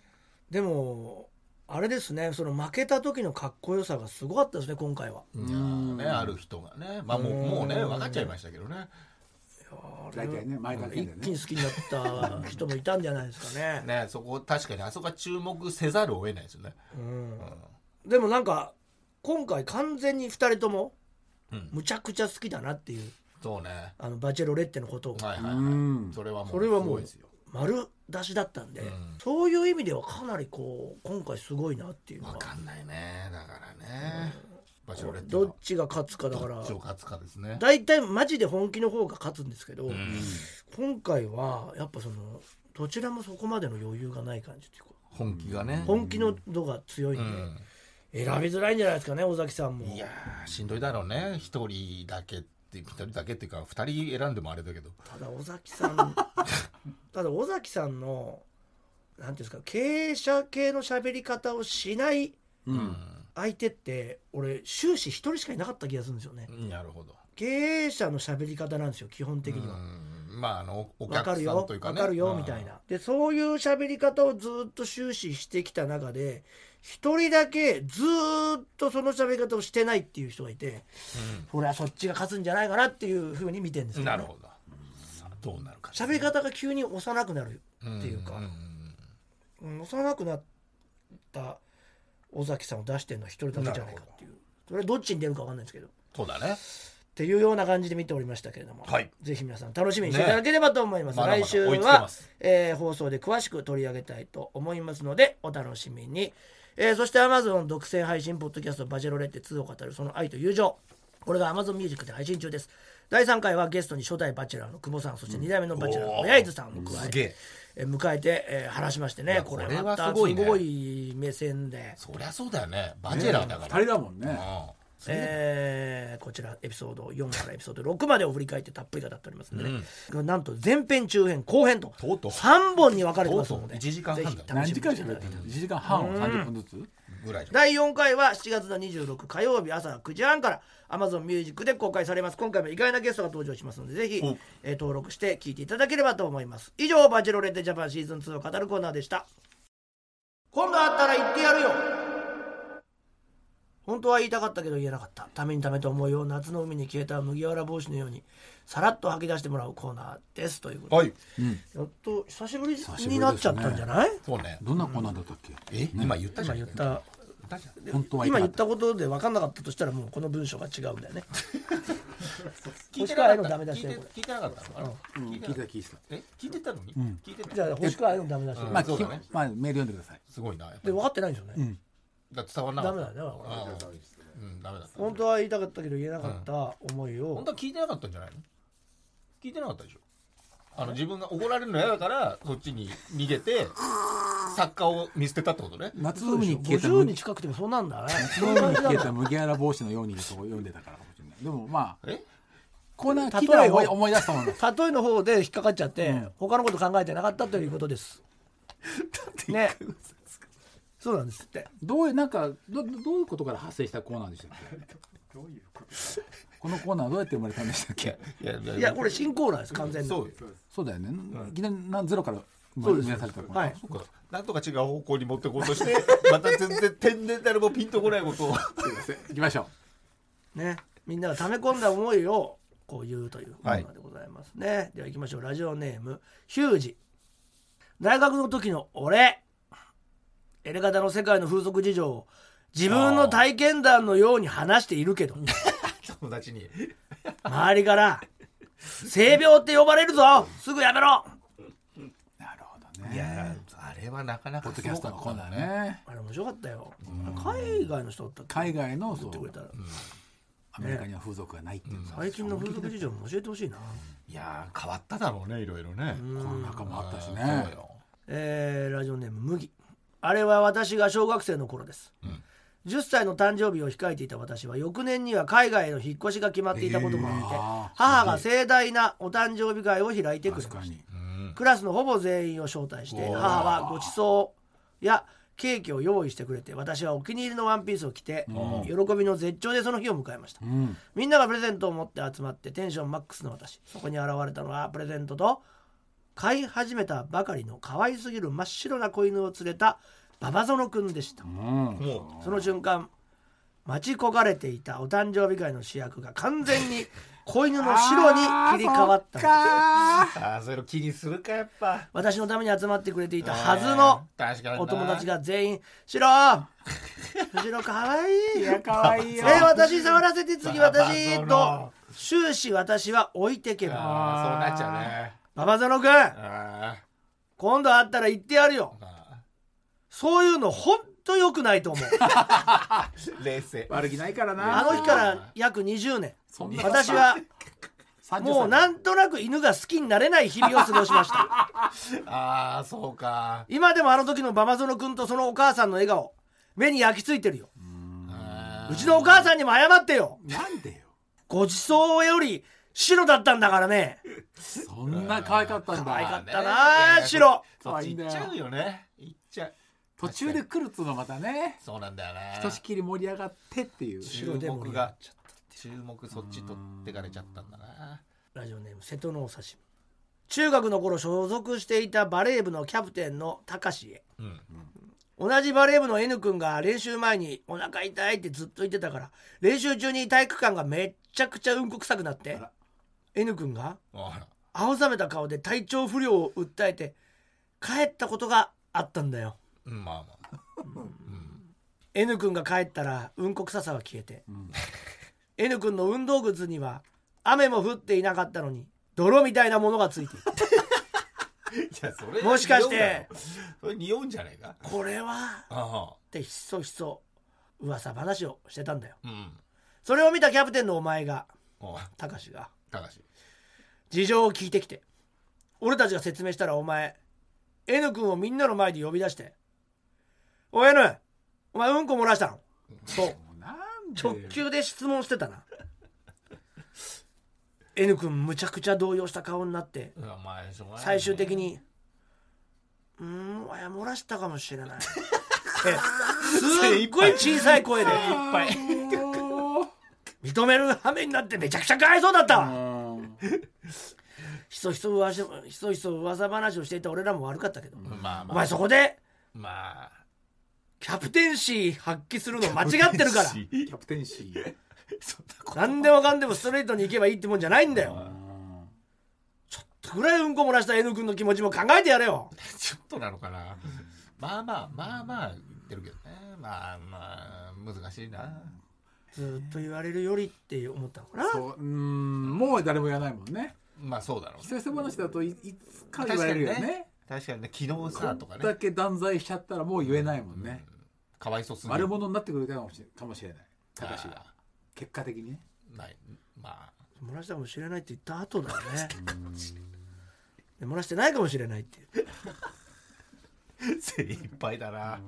でもあれですねその負けた時のかっこよさがすごかったですね今回は。いやーねある人がね。まあもうもうね分かっちゃいましたけどね。大体ね前から一気に好きになった 人もいたんじゃないですかね。ねそこ確かにあそこは注目せざるを得ないですよね。でもなんか今回完全に2人ともうん。むちゃくちゃ好きだなっていうそうね。あのバチェロレッテのことを。はいはいはい。うん。それはもうそれはもうですよ丸出しだったんで、ん。そういう意味ではかなりこう今回すごいなっていうのは。分かんないね。だからね。バチェロレッテどっちが勝つかだから。どっちを勝つかですね。大体マジで本気の方が勝つんですけど、うん。今回はやっぱそのどちらもそこまでの余裕がない感じっていうか。本気がね。本気の度が強いんで、うん。選びづらいんじゃないですかね尾崎さんも。いやーしんどいだろうね。一人だけって一人だけっていうか二人選んでもあれだけど。ただ尾崎さん。ただ尾崎さんのなんていうんですか経営者系の喋り方をしないうん。相手って俺終始一人しかいなかった気がするんですよね。うんなるほど。経営者の喋り方なんですよ基本的には。うん。まああのおわか客さるよんというかね。わかるよみたいな。でそういう喋り方をずっと終始してきた中で一人だけずっとその喋り方をしてないっていう人がいて俺はそっちが勝つんじゃないかなっていうふうに見てるんですよ、ね、うんなるほど。さあどうなるか。喋り方が急に幼くなるっていうかんんうん。幼くなった尾崎さんを出してるのは一人だけじゃないかっていう。それはどっちに出るか分かんないですけど。そうだね。っていうような感じで見ておりましたけれども、はいぜひ皆さん楽しみにしていただければと思います、ねまだまだ来週はます、えー放送で詳しく取り上げたいと思いますのでお楽しみに、えーそして Amazon 独占配信ポッドキャストバチェロレッテ2を語るその愛と友情。これが Amazon ミュージックで配信中です。第3回はゲストに初代バチェラーの久保さんそして2代目のバチェラーの親伊豆さんを加えてえ、えー迎えて、えー話しましてね。これはまたすすごいね。ごい目線で。そりゃそうだよね。バチェラーだから、二人だもんね。うんえーこちらエピソード4からエピソード6までを振り返ってたっぷり語っておりますので、ね。なんと前編中編後編ととうとう。3本に分かれてますので。とうとう。1時間半何時間楽しみにしてい？ただきたい喋ってる1時間半を30分ずつ？ぐらいじゃん第4回は7月の26火曜日朝9時半から Amazon ミュージックで公開されます。今回も意外なゲストが登場しますのでぜひお、えー登録して聞いていただければと思います。以上バチェロレッテジャパンシーズン2を語るコーナーでした。今度会ったら言ってやるよ本当は言いたかったけど言えなかった。ためにためと思いを夏の海に消えた麦わら帽子のようにさらっと吐き出してもらうコーナーです。ということで、はい。やっと久しぶりになっちゃったんじゃない、そうね。どんなコーナーだったっけ？え？今言ったじゃん。今言った。本当は今言ったことで分かんなかったとしたらもうこの文章が違うんだよね。聞いてなかった。星川愛のダメ出し聞いて聞いてなかったの？聞いてた聞いてた。え？聞いてたのに？ん。聞いてたじゃあ星川愛のダメ出しまあそうだね。きまあメール読んでください。すごいなでり分かってないんですよね、うんだ伝わんなかった。ダメだよねうん。うん。ダメだ。った本当は言いたかったけど言えなかった思いを、本当は聞いてなかったんじゃないの？聞いてなかったでしょ。あの自分が怒られるの嫌だからそっちに逃げて 作家を見捨てたってことね。夏の海に消えた50に麦近くてもそうなんだね。夏の海に消えた麦わら帽子のようにと読んでたからかもしれない。でもまあえ？コーナー聞いたら思い例えを思い出したも例えの方で引っかかっちゃって、他のこと考えてなかったということです。ねそうなんです。ってどういうなんかどどういうことから発生したコーナーでしたっけ？このコーナーはどうやって生まれたんでしたっけ？いやいやこれ新コーナーです完全に。そう。よそうだよね。いきなりなんゼロから生そうです。み出されたコーナーはい。そうか。なんとか違う方向に持ってこうとして また全然天然誰もピンとこないことを。行きましょね。みんなが溜め込んだ思いをこう言うというコーナーでございますね、では行きましょう。ラジオネームヒュージ。大学の時の俺エレガタの世界の風俗事情を自分の体験談のように話しているけど。友達に。周りから「性病って呼ばれるぞすぐやめろ!うなるほどね。いやあれはなかなかポッドキャストのコーナーね」あれ面白かったよ。海外の人だった海外のそう。言ってくれたら。アメリカには風俗がないっていうのが最近の風俗事情も教えてほしいな、いや変わっただろうねいろいろね。コロナ禍もあったしね。よ。えーラジオネーム麦あれは私が小学生の頃です、10歳の誕生日を控えていた私は翌年には海外への引っ越しが決まっていたこともあって、えー母が盛大なお誕生日会を開いてくれましたうん。クラスのほぼ全員を招待して母はごちそうやケーキを用意してくれて私はお気に入りのワンピースを着て、喜びの絶頂でその日を迎えました、うん。みんながプレゼントを持って集まってテンションマックスの私そこに現れたのはプレゼントと飼い始めたばかりの可愛すぎる真っ白な子犬を連れたババゾノくんでした。うん。もその瞬間待ち焦がれていたお誕生日会の主役が完全に子犬の白に切り替わったああそういうの気にするかやっぱ。私のために集まってくれていたはずのお友達が全員「白 白かわい。い」いや可愛いよ。え私触らせて次私と。終始私は置いてけば。ああそうなっちゃうねババゾノくんあ今度会ったら言ってやるよ。あ。そういうのほんと良くないと思う。冷静。悪気ないからな。あの日から約20年。私は30もうなんとなく犬が好きになれない日々を過ごしました。ああそうか。今でもあの時のババゾノくんとそのお母さんの笑顔目に焼き付いてるよ。あうちのお母さんにも謝ってよ。なんでよ。ごちそうより白だったんだからね。そんな可愛かったんだ。可愛かったね。なね白。そっち行っちゃうよね。行っちゃう。途中で来るっつうのまたね。そうなんだよね。ひとしきり盛り上がってっていう。注白で盛り目が上がっちゃっ注目そっち取ってかれちゃったんだな。ラジオネーム瀬戸のお刺身。中学の頃所属していたバレー部のキャプテンの高志へ。うん。同じバレー部の N 君が練習前にお腹痛いってずっと言ってたから練習中に体育館がめっちゃくちゃうんこ臭くなって N 君が青ざめた顔で体調不良を訴えて帰ったことがあったんだよ。うんまあまあ。N 君が帰ったらうんこ臭さは消えて、ん。N 君の運動靴には雨も降っていなかったのに泥みたいなものがついていた いやそれもしかしてそれ匂うんじゃないか？これはあってひそひそ噂話をしてたんだよ。あうん。それを見たキャプテンのお前がおい。高志が高橋事情を聞いてきて。俺たちが説明したらお前 N 君をみんなの前で呼び出して「おい N お前うんこ漏らしたの?」ともう。なんでよ。直球で質問してたな。N 君むちゃくちゃ動揺した顔になって。最終的に「うーんおや漏らしたかもしれない」っ てすっごい小さい声で。いっぱい認める羽目になってめちゃくちゃかわいそうだったわ。うん。ひそひそ噂ひそひそ噂話をしていた俺らも悪かったけど、まあまあ。お前そこでまあ。キャプテンシー発揮するの間違ってるから。キャプテンシー。なこと。何でもかんでもストレートに行けばいいってもんじゃないんだよ。うん。ちょっとぐらいうんこ漏らした N 君の気持ちも考えてやれよ。ちょっとなのかな。まあまあまあまあ言ってるけどね。まあまあ難しいなずっと言われるよりって思ったのかな？そううんもう誰も言わないもんね。まあそうだろうひそひそ話だといいつか言われるよね。確かにね。昨日こさとかね。んだけ断罪しちゃったらもう言えないもんね、かわいそうすぎる。悪者になってくれたかもしれかもしれない。高志が。あ結果的にね。ーない。まあ。漏らしたかもしれないって言った後だよね。で漏らしてないかもしれないっていう。精一杯だな。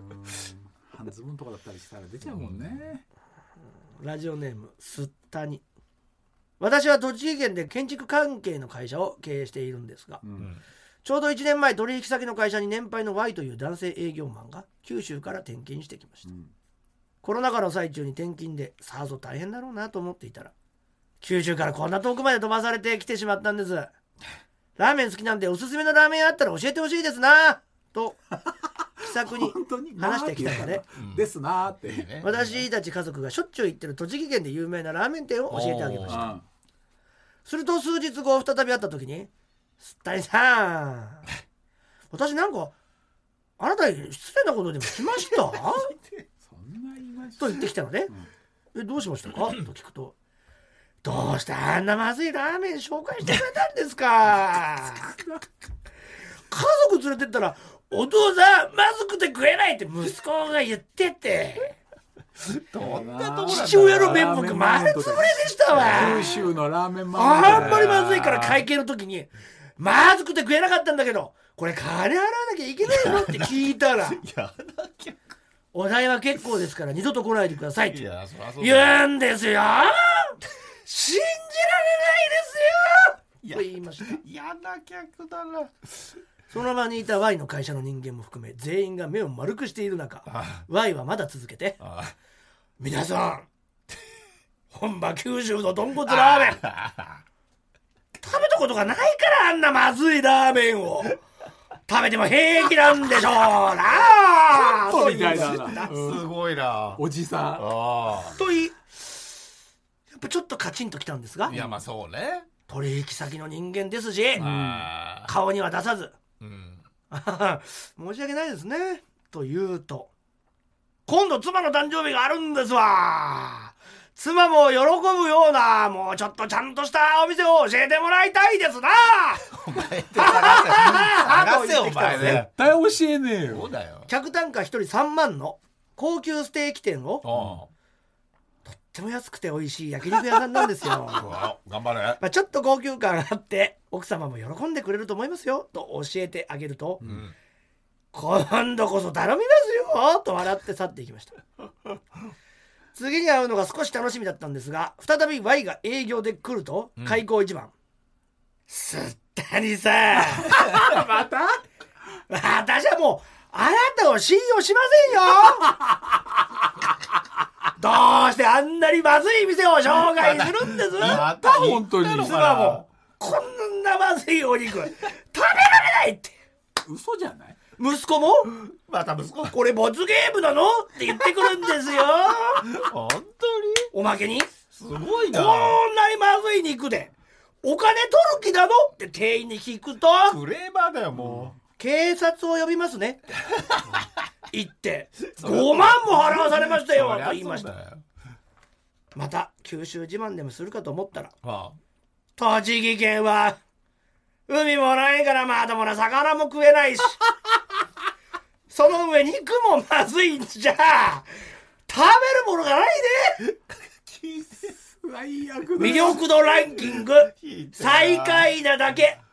半ズボンとかだったりしたら出ちゃうもんね、ラジオネームすったに。私は栃木県で建築関係の会社を経営しているんですが、うん。うんちょうど1年前取引先の会社に年配の Y という男性営業マンが九州から転勤してきました、うん。コロナ禍の最中に転勤でさぞ大変だろうなと思っていたら九州からこんな遠くまで飛ばされてきてしまったんです。ラーメン好きなんでおすすめのラーメン屋あったら教えてほしいですなと気さくに話してきたのでうん。ですなーって、私たち家族がしょっちゅう行ってる栃木県で有名なラーメン店を教えてあげました。うんすると数日後再び会った時に「すったいさん。私なんかあなたに失礼なことでもしました?」そんな言いましと言ってきたので「えどうしましたか?」と聞くと「どうしてあんなまずいラーメン紹介してくれたんですか? 」家族連れてったら「お父さんまずくて食えない」って息子が言ってて。どんなとこ父親の面目丸つぶれでしたわ。九州のラーメンマンあんまりまずいから会計の時にまずくて食えなかったんだけどこれ金払わなきゃいけないのって聞いたら お代は結構ですから二度と来ないでくださいって。言うんですよ。信じられないですよ。と言いました。嫌な客だなその場にいた Y の会社の人間も含め全員が目を丸くしている中 Y はまだ続けてあ「皆さん本場九州の豚骨ラーメン。食べたことがないからあんなまずいラーメンを。食べても平気なんでしょうな。コントみたいだなすごいな。おじさあと言いやっぱちょっとカチンときたんですがあいやまあそうね。取引先の人間ですしああ顔には出さずうん。申し訳ないですね。と言うと今度妻の誕生日があるんですわ。妻も喜ぶようなもうちょっとちゃんとしたお店を教えてもらいたいですな。お前って探せ探せ お前絶対教えねえよ。そうだよ。客単価1人3万の高級ステーキ店をっても安くて美味しい焼肉屋さんなんですよ。あ頑張れ。まあちょっと高級感があって奥様も喜んでくれると思いますよ。と教えてあげると、うん今度こそ頼みますよと笑って去っていきました。次に会うのが少し楽しみだったんですが再び Y が営業で来るとうん。開口一番「すったにさん また？私はもうあなたを信用しませんよ。どうしてあんなにまずい店を紹介するんです？また本当に妻な？も。こんなまずいお肉。食べられないって。嘘じゃない？息子も？また息子これ罰ゲームなの？って言ってくるんですよ。本当に？おまけに？すごいこなんなにまずい肉で。お金取る気なの？って店員に聞くと。クレーマーだよも警察を呼びますね。言って。5万も払わされましたよと言いました。また九州自慢でもするかと思ったらあ。栃木県は海もないからまともな魚も食えないし。その上肉もまずいんじゃ。食べるものがないね魅力度ランキング。最下位なだけ。あ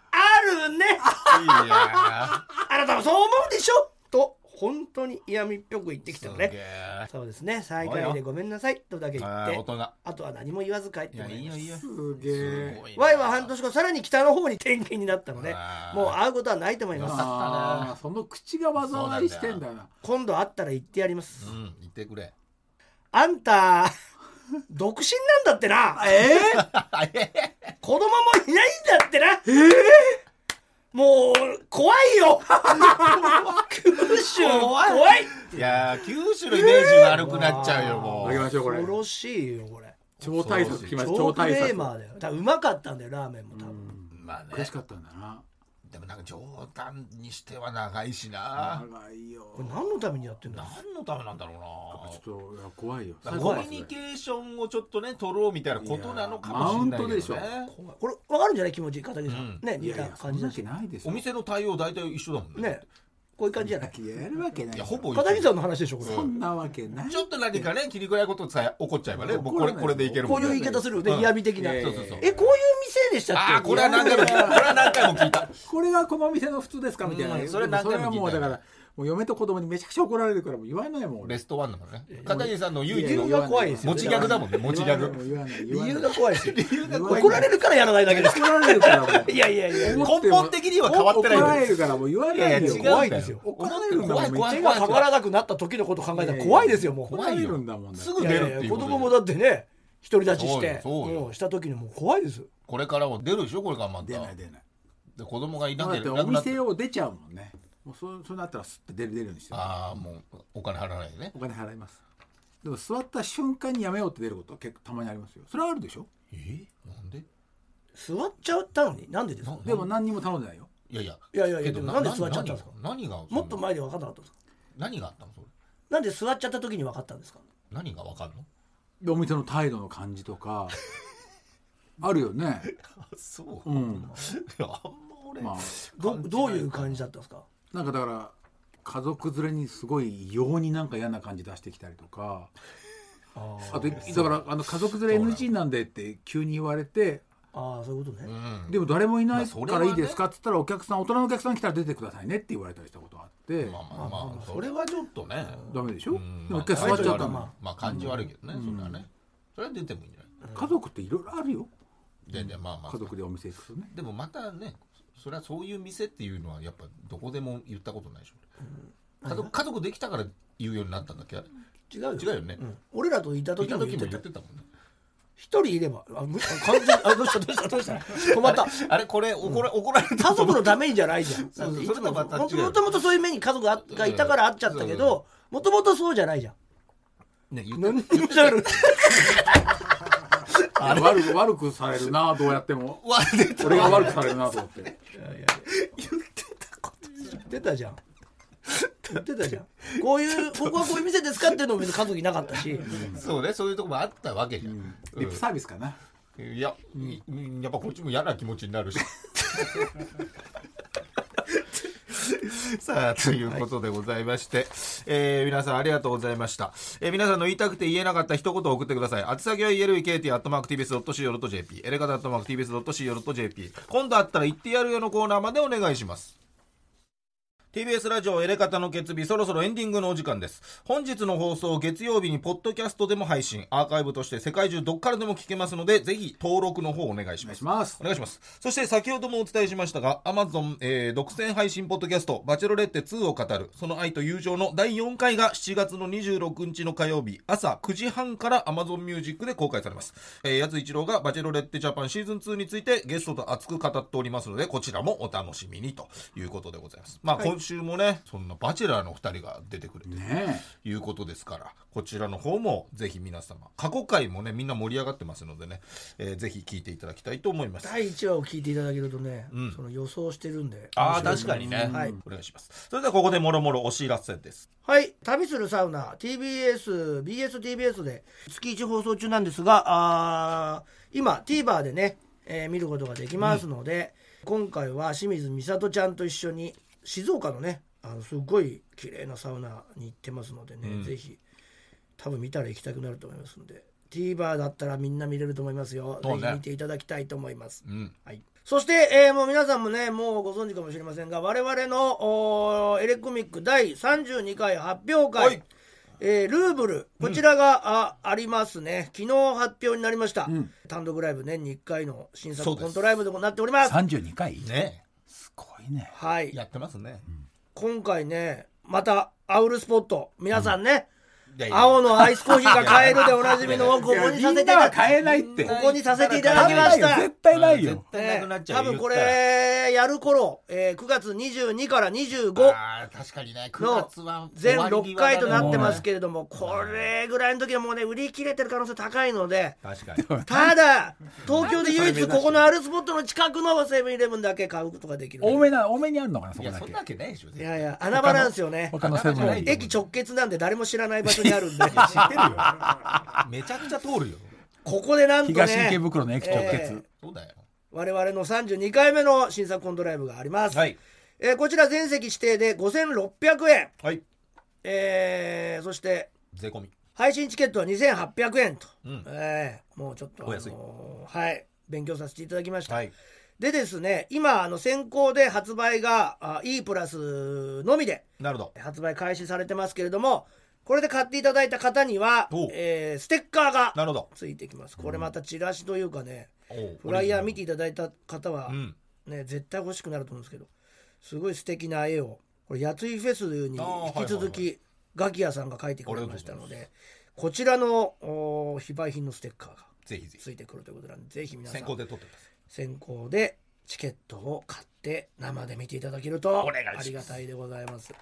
るね。いいや。あなたもそう思うでしょ？と本当に嫌味っぽく言ってきたのね。え。そうですね。最下位でごめんなさい。とだけ言って。あとは何も言わず帰ってもらい。ますすげえ。Y は半年後さらに北の方に転勤になったのでもう会うことはないと思います。その口が災いしてんだな今度会ったら言ってやります。うん言ってくれ。あんた独身なんだってな。え 子供もいないんだってなもう怖いよ。九州怖い。いやー九州のイメージ悪くなっちゃうよもあげましょうこれ。恐ろしいよこれ。超大作きました超大作。レーマーだよ。多分うまかったんだよラーメンも多分。まあね。悔しかったんだなでもなんか冗談にしては長いしな。長いよ。これ何のためにやってんだ？何のためなんだろうちょっといや怖いよ。なコミュニケーションをちょっとね取ろうみたいなことなのかもしれないけどいやマウントでしょ。ね怖いこれ分かるんじゃない？気持ち片桐さん、うん。ね似いやいた感じだし。けないですよお店の対応大体一緒だもんね。ねこういう感じじゃないやるわけない。いやほぼ片桐さんの話でしょこれ。そんなわけない。ちょっと何かね切り替えことさえ起こっちゃえばねもうこれこれでいけるもね。こうんいう言い方するよね、うん。嫌味的な、いやいやそうそうそう。えこういう店でしたっけ？ああこれは何回も聞いた。これは何回も聞いた。これがこのお店の普通ですか？みたいな、うんそれ何回も聞いた。よそれはもうだからもう嫁と子供にめちゃくちゃ怒られるからもう言わないもん俺。ベストワンだもんね。片桐さんの唯一理由のが怖いですよ。持ちギャグだもんね持ちギャグ。言わない理言わない。由が怖いですよ理由が怖い。怒られるからやらないだけです。怒られるからもう。いやいやいや根本的には変わってない怒られるからもう言わないよ。いやいや違うんだよ。怖いですよ怒られるんだもん。怖い怖い手がかからなくなった時のこと考えたら怖いですよもう。怒られるんだもんだすぐ出るっていうこと子供もだってね独り立ちしてそうよそうよ。うんした時にもう怖いです。これからも出るでしょこれからまた。出ない出ない。で子供がいなけだってなくなって。店を出ちゃうもんねもうそうそうなったらすって出る出るようにしてる。ああもうお金払わないでね。お金払います。でも座った瞬間にやめようって出ることは結構たまにありますよ。それはあるでしょ？え？なんで？座っちゃったのに？なんでですか？なでも何にも頼んでないよ。いやいや。いやいやいやけどでもなんで座っちゃったんですか？何が何がもっと前で分かんなかったんですか？何があったの？それ。なんで座っちゃった時に分かったんですか？何がわかんの？でお店の態度の感じとか。あるよね。そう。うん。いやあんま俺、まあどどういう感じだったんですか？なんかだから家族連れにすごい異様になんか嫌な感じ出してきたりとか。ああとだからあの家族連れ NG なんでって急に言われて。ああそういうことね、うん。でも誰もいないからいいですかっつったらお客さん大人のお客さん来たら出てくださいねって言われたりしたことがあって。まあまあまあそれはちょっとね。ダメでしょ？うん。でも一回座っちゃったまあのまあ感じ悪いけどね、それはね。それは出てもいいんじゃない。家族っていろいろあるよ。ででまあまあ。家族でお店行くとね。でもまたねそれはそういう店っていうのはやっぱどこでも言ったことないでしょ、家族家族できたから言うようになったんだっけ？違うよ。違うよね、うん。俺らといた時も言ってた。時も言ってたもんね。一人いればあむあ完全にあどうしたどうしたどうした。止まった。あれこれ怒ら,、怒られた。家族のためにじゃないじゃん。そうそうも。ともともとそういう目に家族ががいたから会っちゃったけどもともとそうじゃないじゃん。ね言何ってにもしゃべる悪く悪くされるなどうやっても。俺が悪くされるなと思って。言ってたじゃん。言ってたじゃん。こういうここはこういう店ですかっていうのも別に家族いなかったし。そうねそういうとこもあったわけじゃん、リップサービスかな、いや、うんやっぱこっちも嫌な気持ちになるし さあということでございまして、えー皆さんありがとうございました、えー皆さんの言いたくて言えなかった一言を送ってください。宛先は elkt.tbs.co.jp エレカタ .tbs.co.jp 今度会ったら言ってやるよのコーナーまでお願いします。TBS ラジオエレカタの決日そろそろエンディングのお時間です。本日の放送月曜日にポッドキャストでも配信。アーカイブとして世界中どっからでも聞けますのでぜひ登録の方お願いしお願ますいします。お願いします。そして先ほどもお伝えしましたが Amazon、えー独占配信ポッドキャスト「バチェロレッテ2」を語る。その愛と友情の第4回が7月の26日の火曜日朝9時半から Amazon ミュージックで公開されます、えー、やつ一郎がバチェロレッテジャパンシーズン2についてゲストと熱く語っておりますのでこちらもお楽しみにということでございます。まあ、今週もねそんなバチェラーの2人が出てくれてねいうことですからこちらの方もぜひ皆様過去回もねみんな盛り上がってますのでね、えーぜひ聞いていただきたいと思います。第1話を聞いていただけるとね、ん。その予想してるんで。ああ確かにね、はい、お願いします。それではここでもろもろお知らせです。はい。旅するサウナ TBSBSTBS で月1放送中なんですがあー今 TVer でね、えー見ることができますので、今回は清水美里ちゃんと一緒に静岡のねあのすごい綺麗なサウナに行ってますのでね、うん。ぜひ多分見たら行きたくなると思いますので。TVer だったらみんな見れると思いますよ、ね。ぜひ見ていただきたいと思います。うん。はい、そして、えーもう皆さんもねもうご存知かもしれませんが我々のエレコミック第32回発表会、はい。えールーブルこちらが、あありますね。昨日発表になりました、ん。単独ライブ年に1回の新作コントライブでもなっております。32回？ねいね。はい。やってますね、今回ねまたアウルスポット皆さんね、青のアイスコーヒーが買えるでおなじみのをここにさせていただき買えないってここにさせていただきました。絶対ないよ。絶対なくなっちゃう。多分これやる頃、えー9月22から25あー確かにね。9の月は全6回となってますけけれどもこれぐらいの時はもうね売り切れてる可能性高いので確かに。ただ東京で唯一ここのアルスポットの近くのセブンイレブンだけ買うことができる。多めな多めにあるのかなそこだけ。いやそんなわけないでしょいやいや穴場なんですよね。駅直結なんで誰も知らない場所にあるんで知ってるよ。めちゃくちゃ通るよ。ここでなんとね東池袋の駅直結、えーそうだよ。我々の32回目の新作コントライブがあります、はい。えーこちら全席指定で5600円、はい。えーそして税込み。配信チケットは2800円と、うん。えーもうちょっと、お安い。のーはい。勉強させていただきました、はい。でですね今あの先行で発売があ E プラスのみでなるほど。発売開始されてますけれどもこれで買っていただいた方にはえーステッカーがなるほど。ついてきます。これまたチラシというかね、フライヤー見ていただいた方は、うん。ね、絶対欲しくなると思うんですけどすごい素敵な絵をこれやついフェスに引き続はいきガキヤさんが描いてくれましたのでこちらのお非売品のステッカーがついてくるということなんでぜひ皆さん。先行で取ってください。先行でチケットを買って生で見ていただけるとありがたいでございます。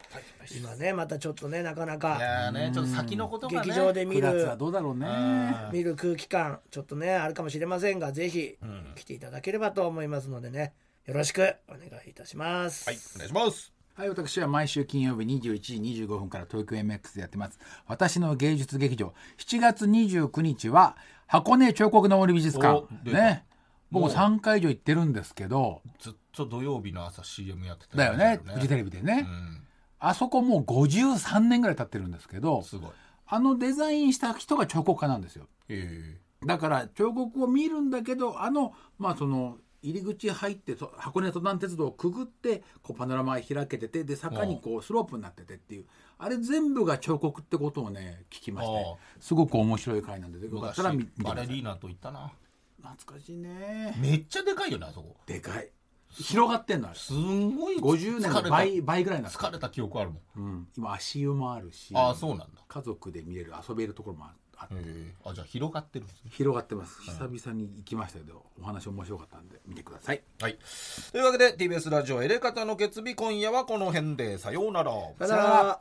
今ねまたちょっとねなかないかやーねちょっと先のことがね。劇場で見9月るはどうだろうね。うん。見る空気感ちょっとねあるかもしれませんがぜひん。来ていただければと思いますのでね。よろしくお願いいたします。はいお願いします。はい、私は毎週金曜日21時25分から東京 MX でやってます。私の芸術劇場。7月29日は箱根彫刻の森美術館。ね。僕もう。3回以上行ってるんですけど、ずっと土曜日の朝 CM やってただよね、フジテレビでね。うん。あそこもう53年ぐらい経ってるんですけど、すごい。あのデザインした人が彫刻家なんですよ。え。だから彫刻を見るんだけどあのまあその入り口入ってそ箱根登山鉄道をくぐってこうパノラマが開けててで坂にこうスロープになっててっていう。あれ全部が彫刻ってことをね聞きまして。あすごく面白い回なんでよかっ昔たら見見てくださいバレリーナと言ったな懐かしいね。めっちゃでかいよねあそこ。でかい。広がってんのあれ。すんごい50年の倍倍ぐらいになって疲れた記憶あるもん。うん、今足湯もあるしああそうなんだ。家族で見れる遊べるところもああって。あじゃあ広がってるんですね。広がってます。久々に行きましたけどお話面白かったんで見てください。はい。というわけで TBS ラジオエレカタの決日今夜はこの辺で。さようなら。さよなら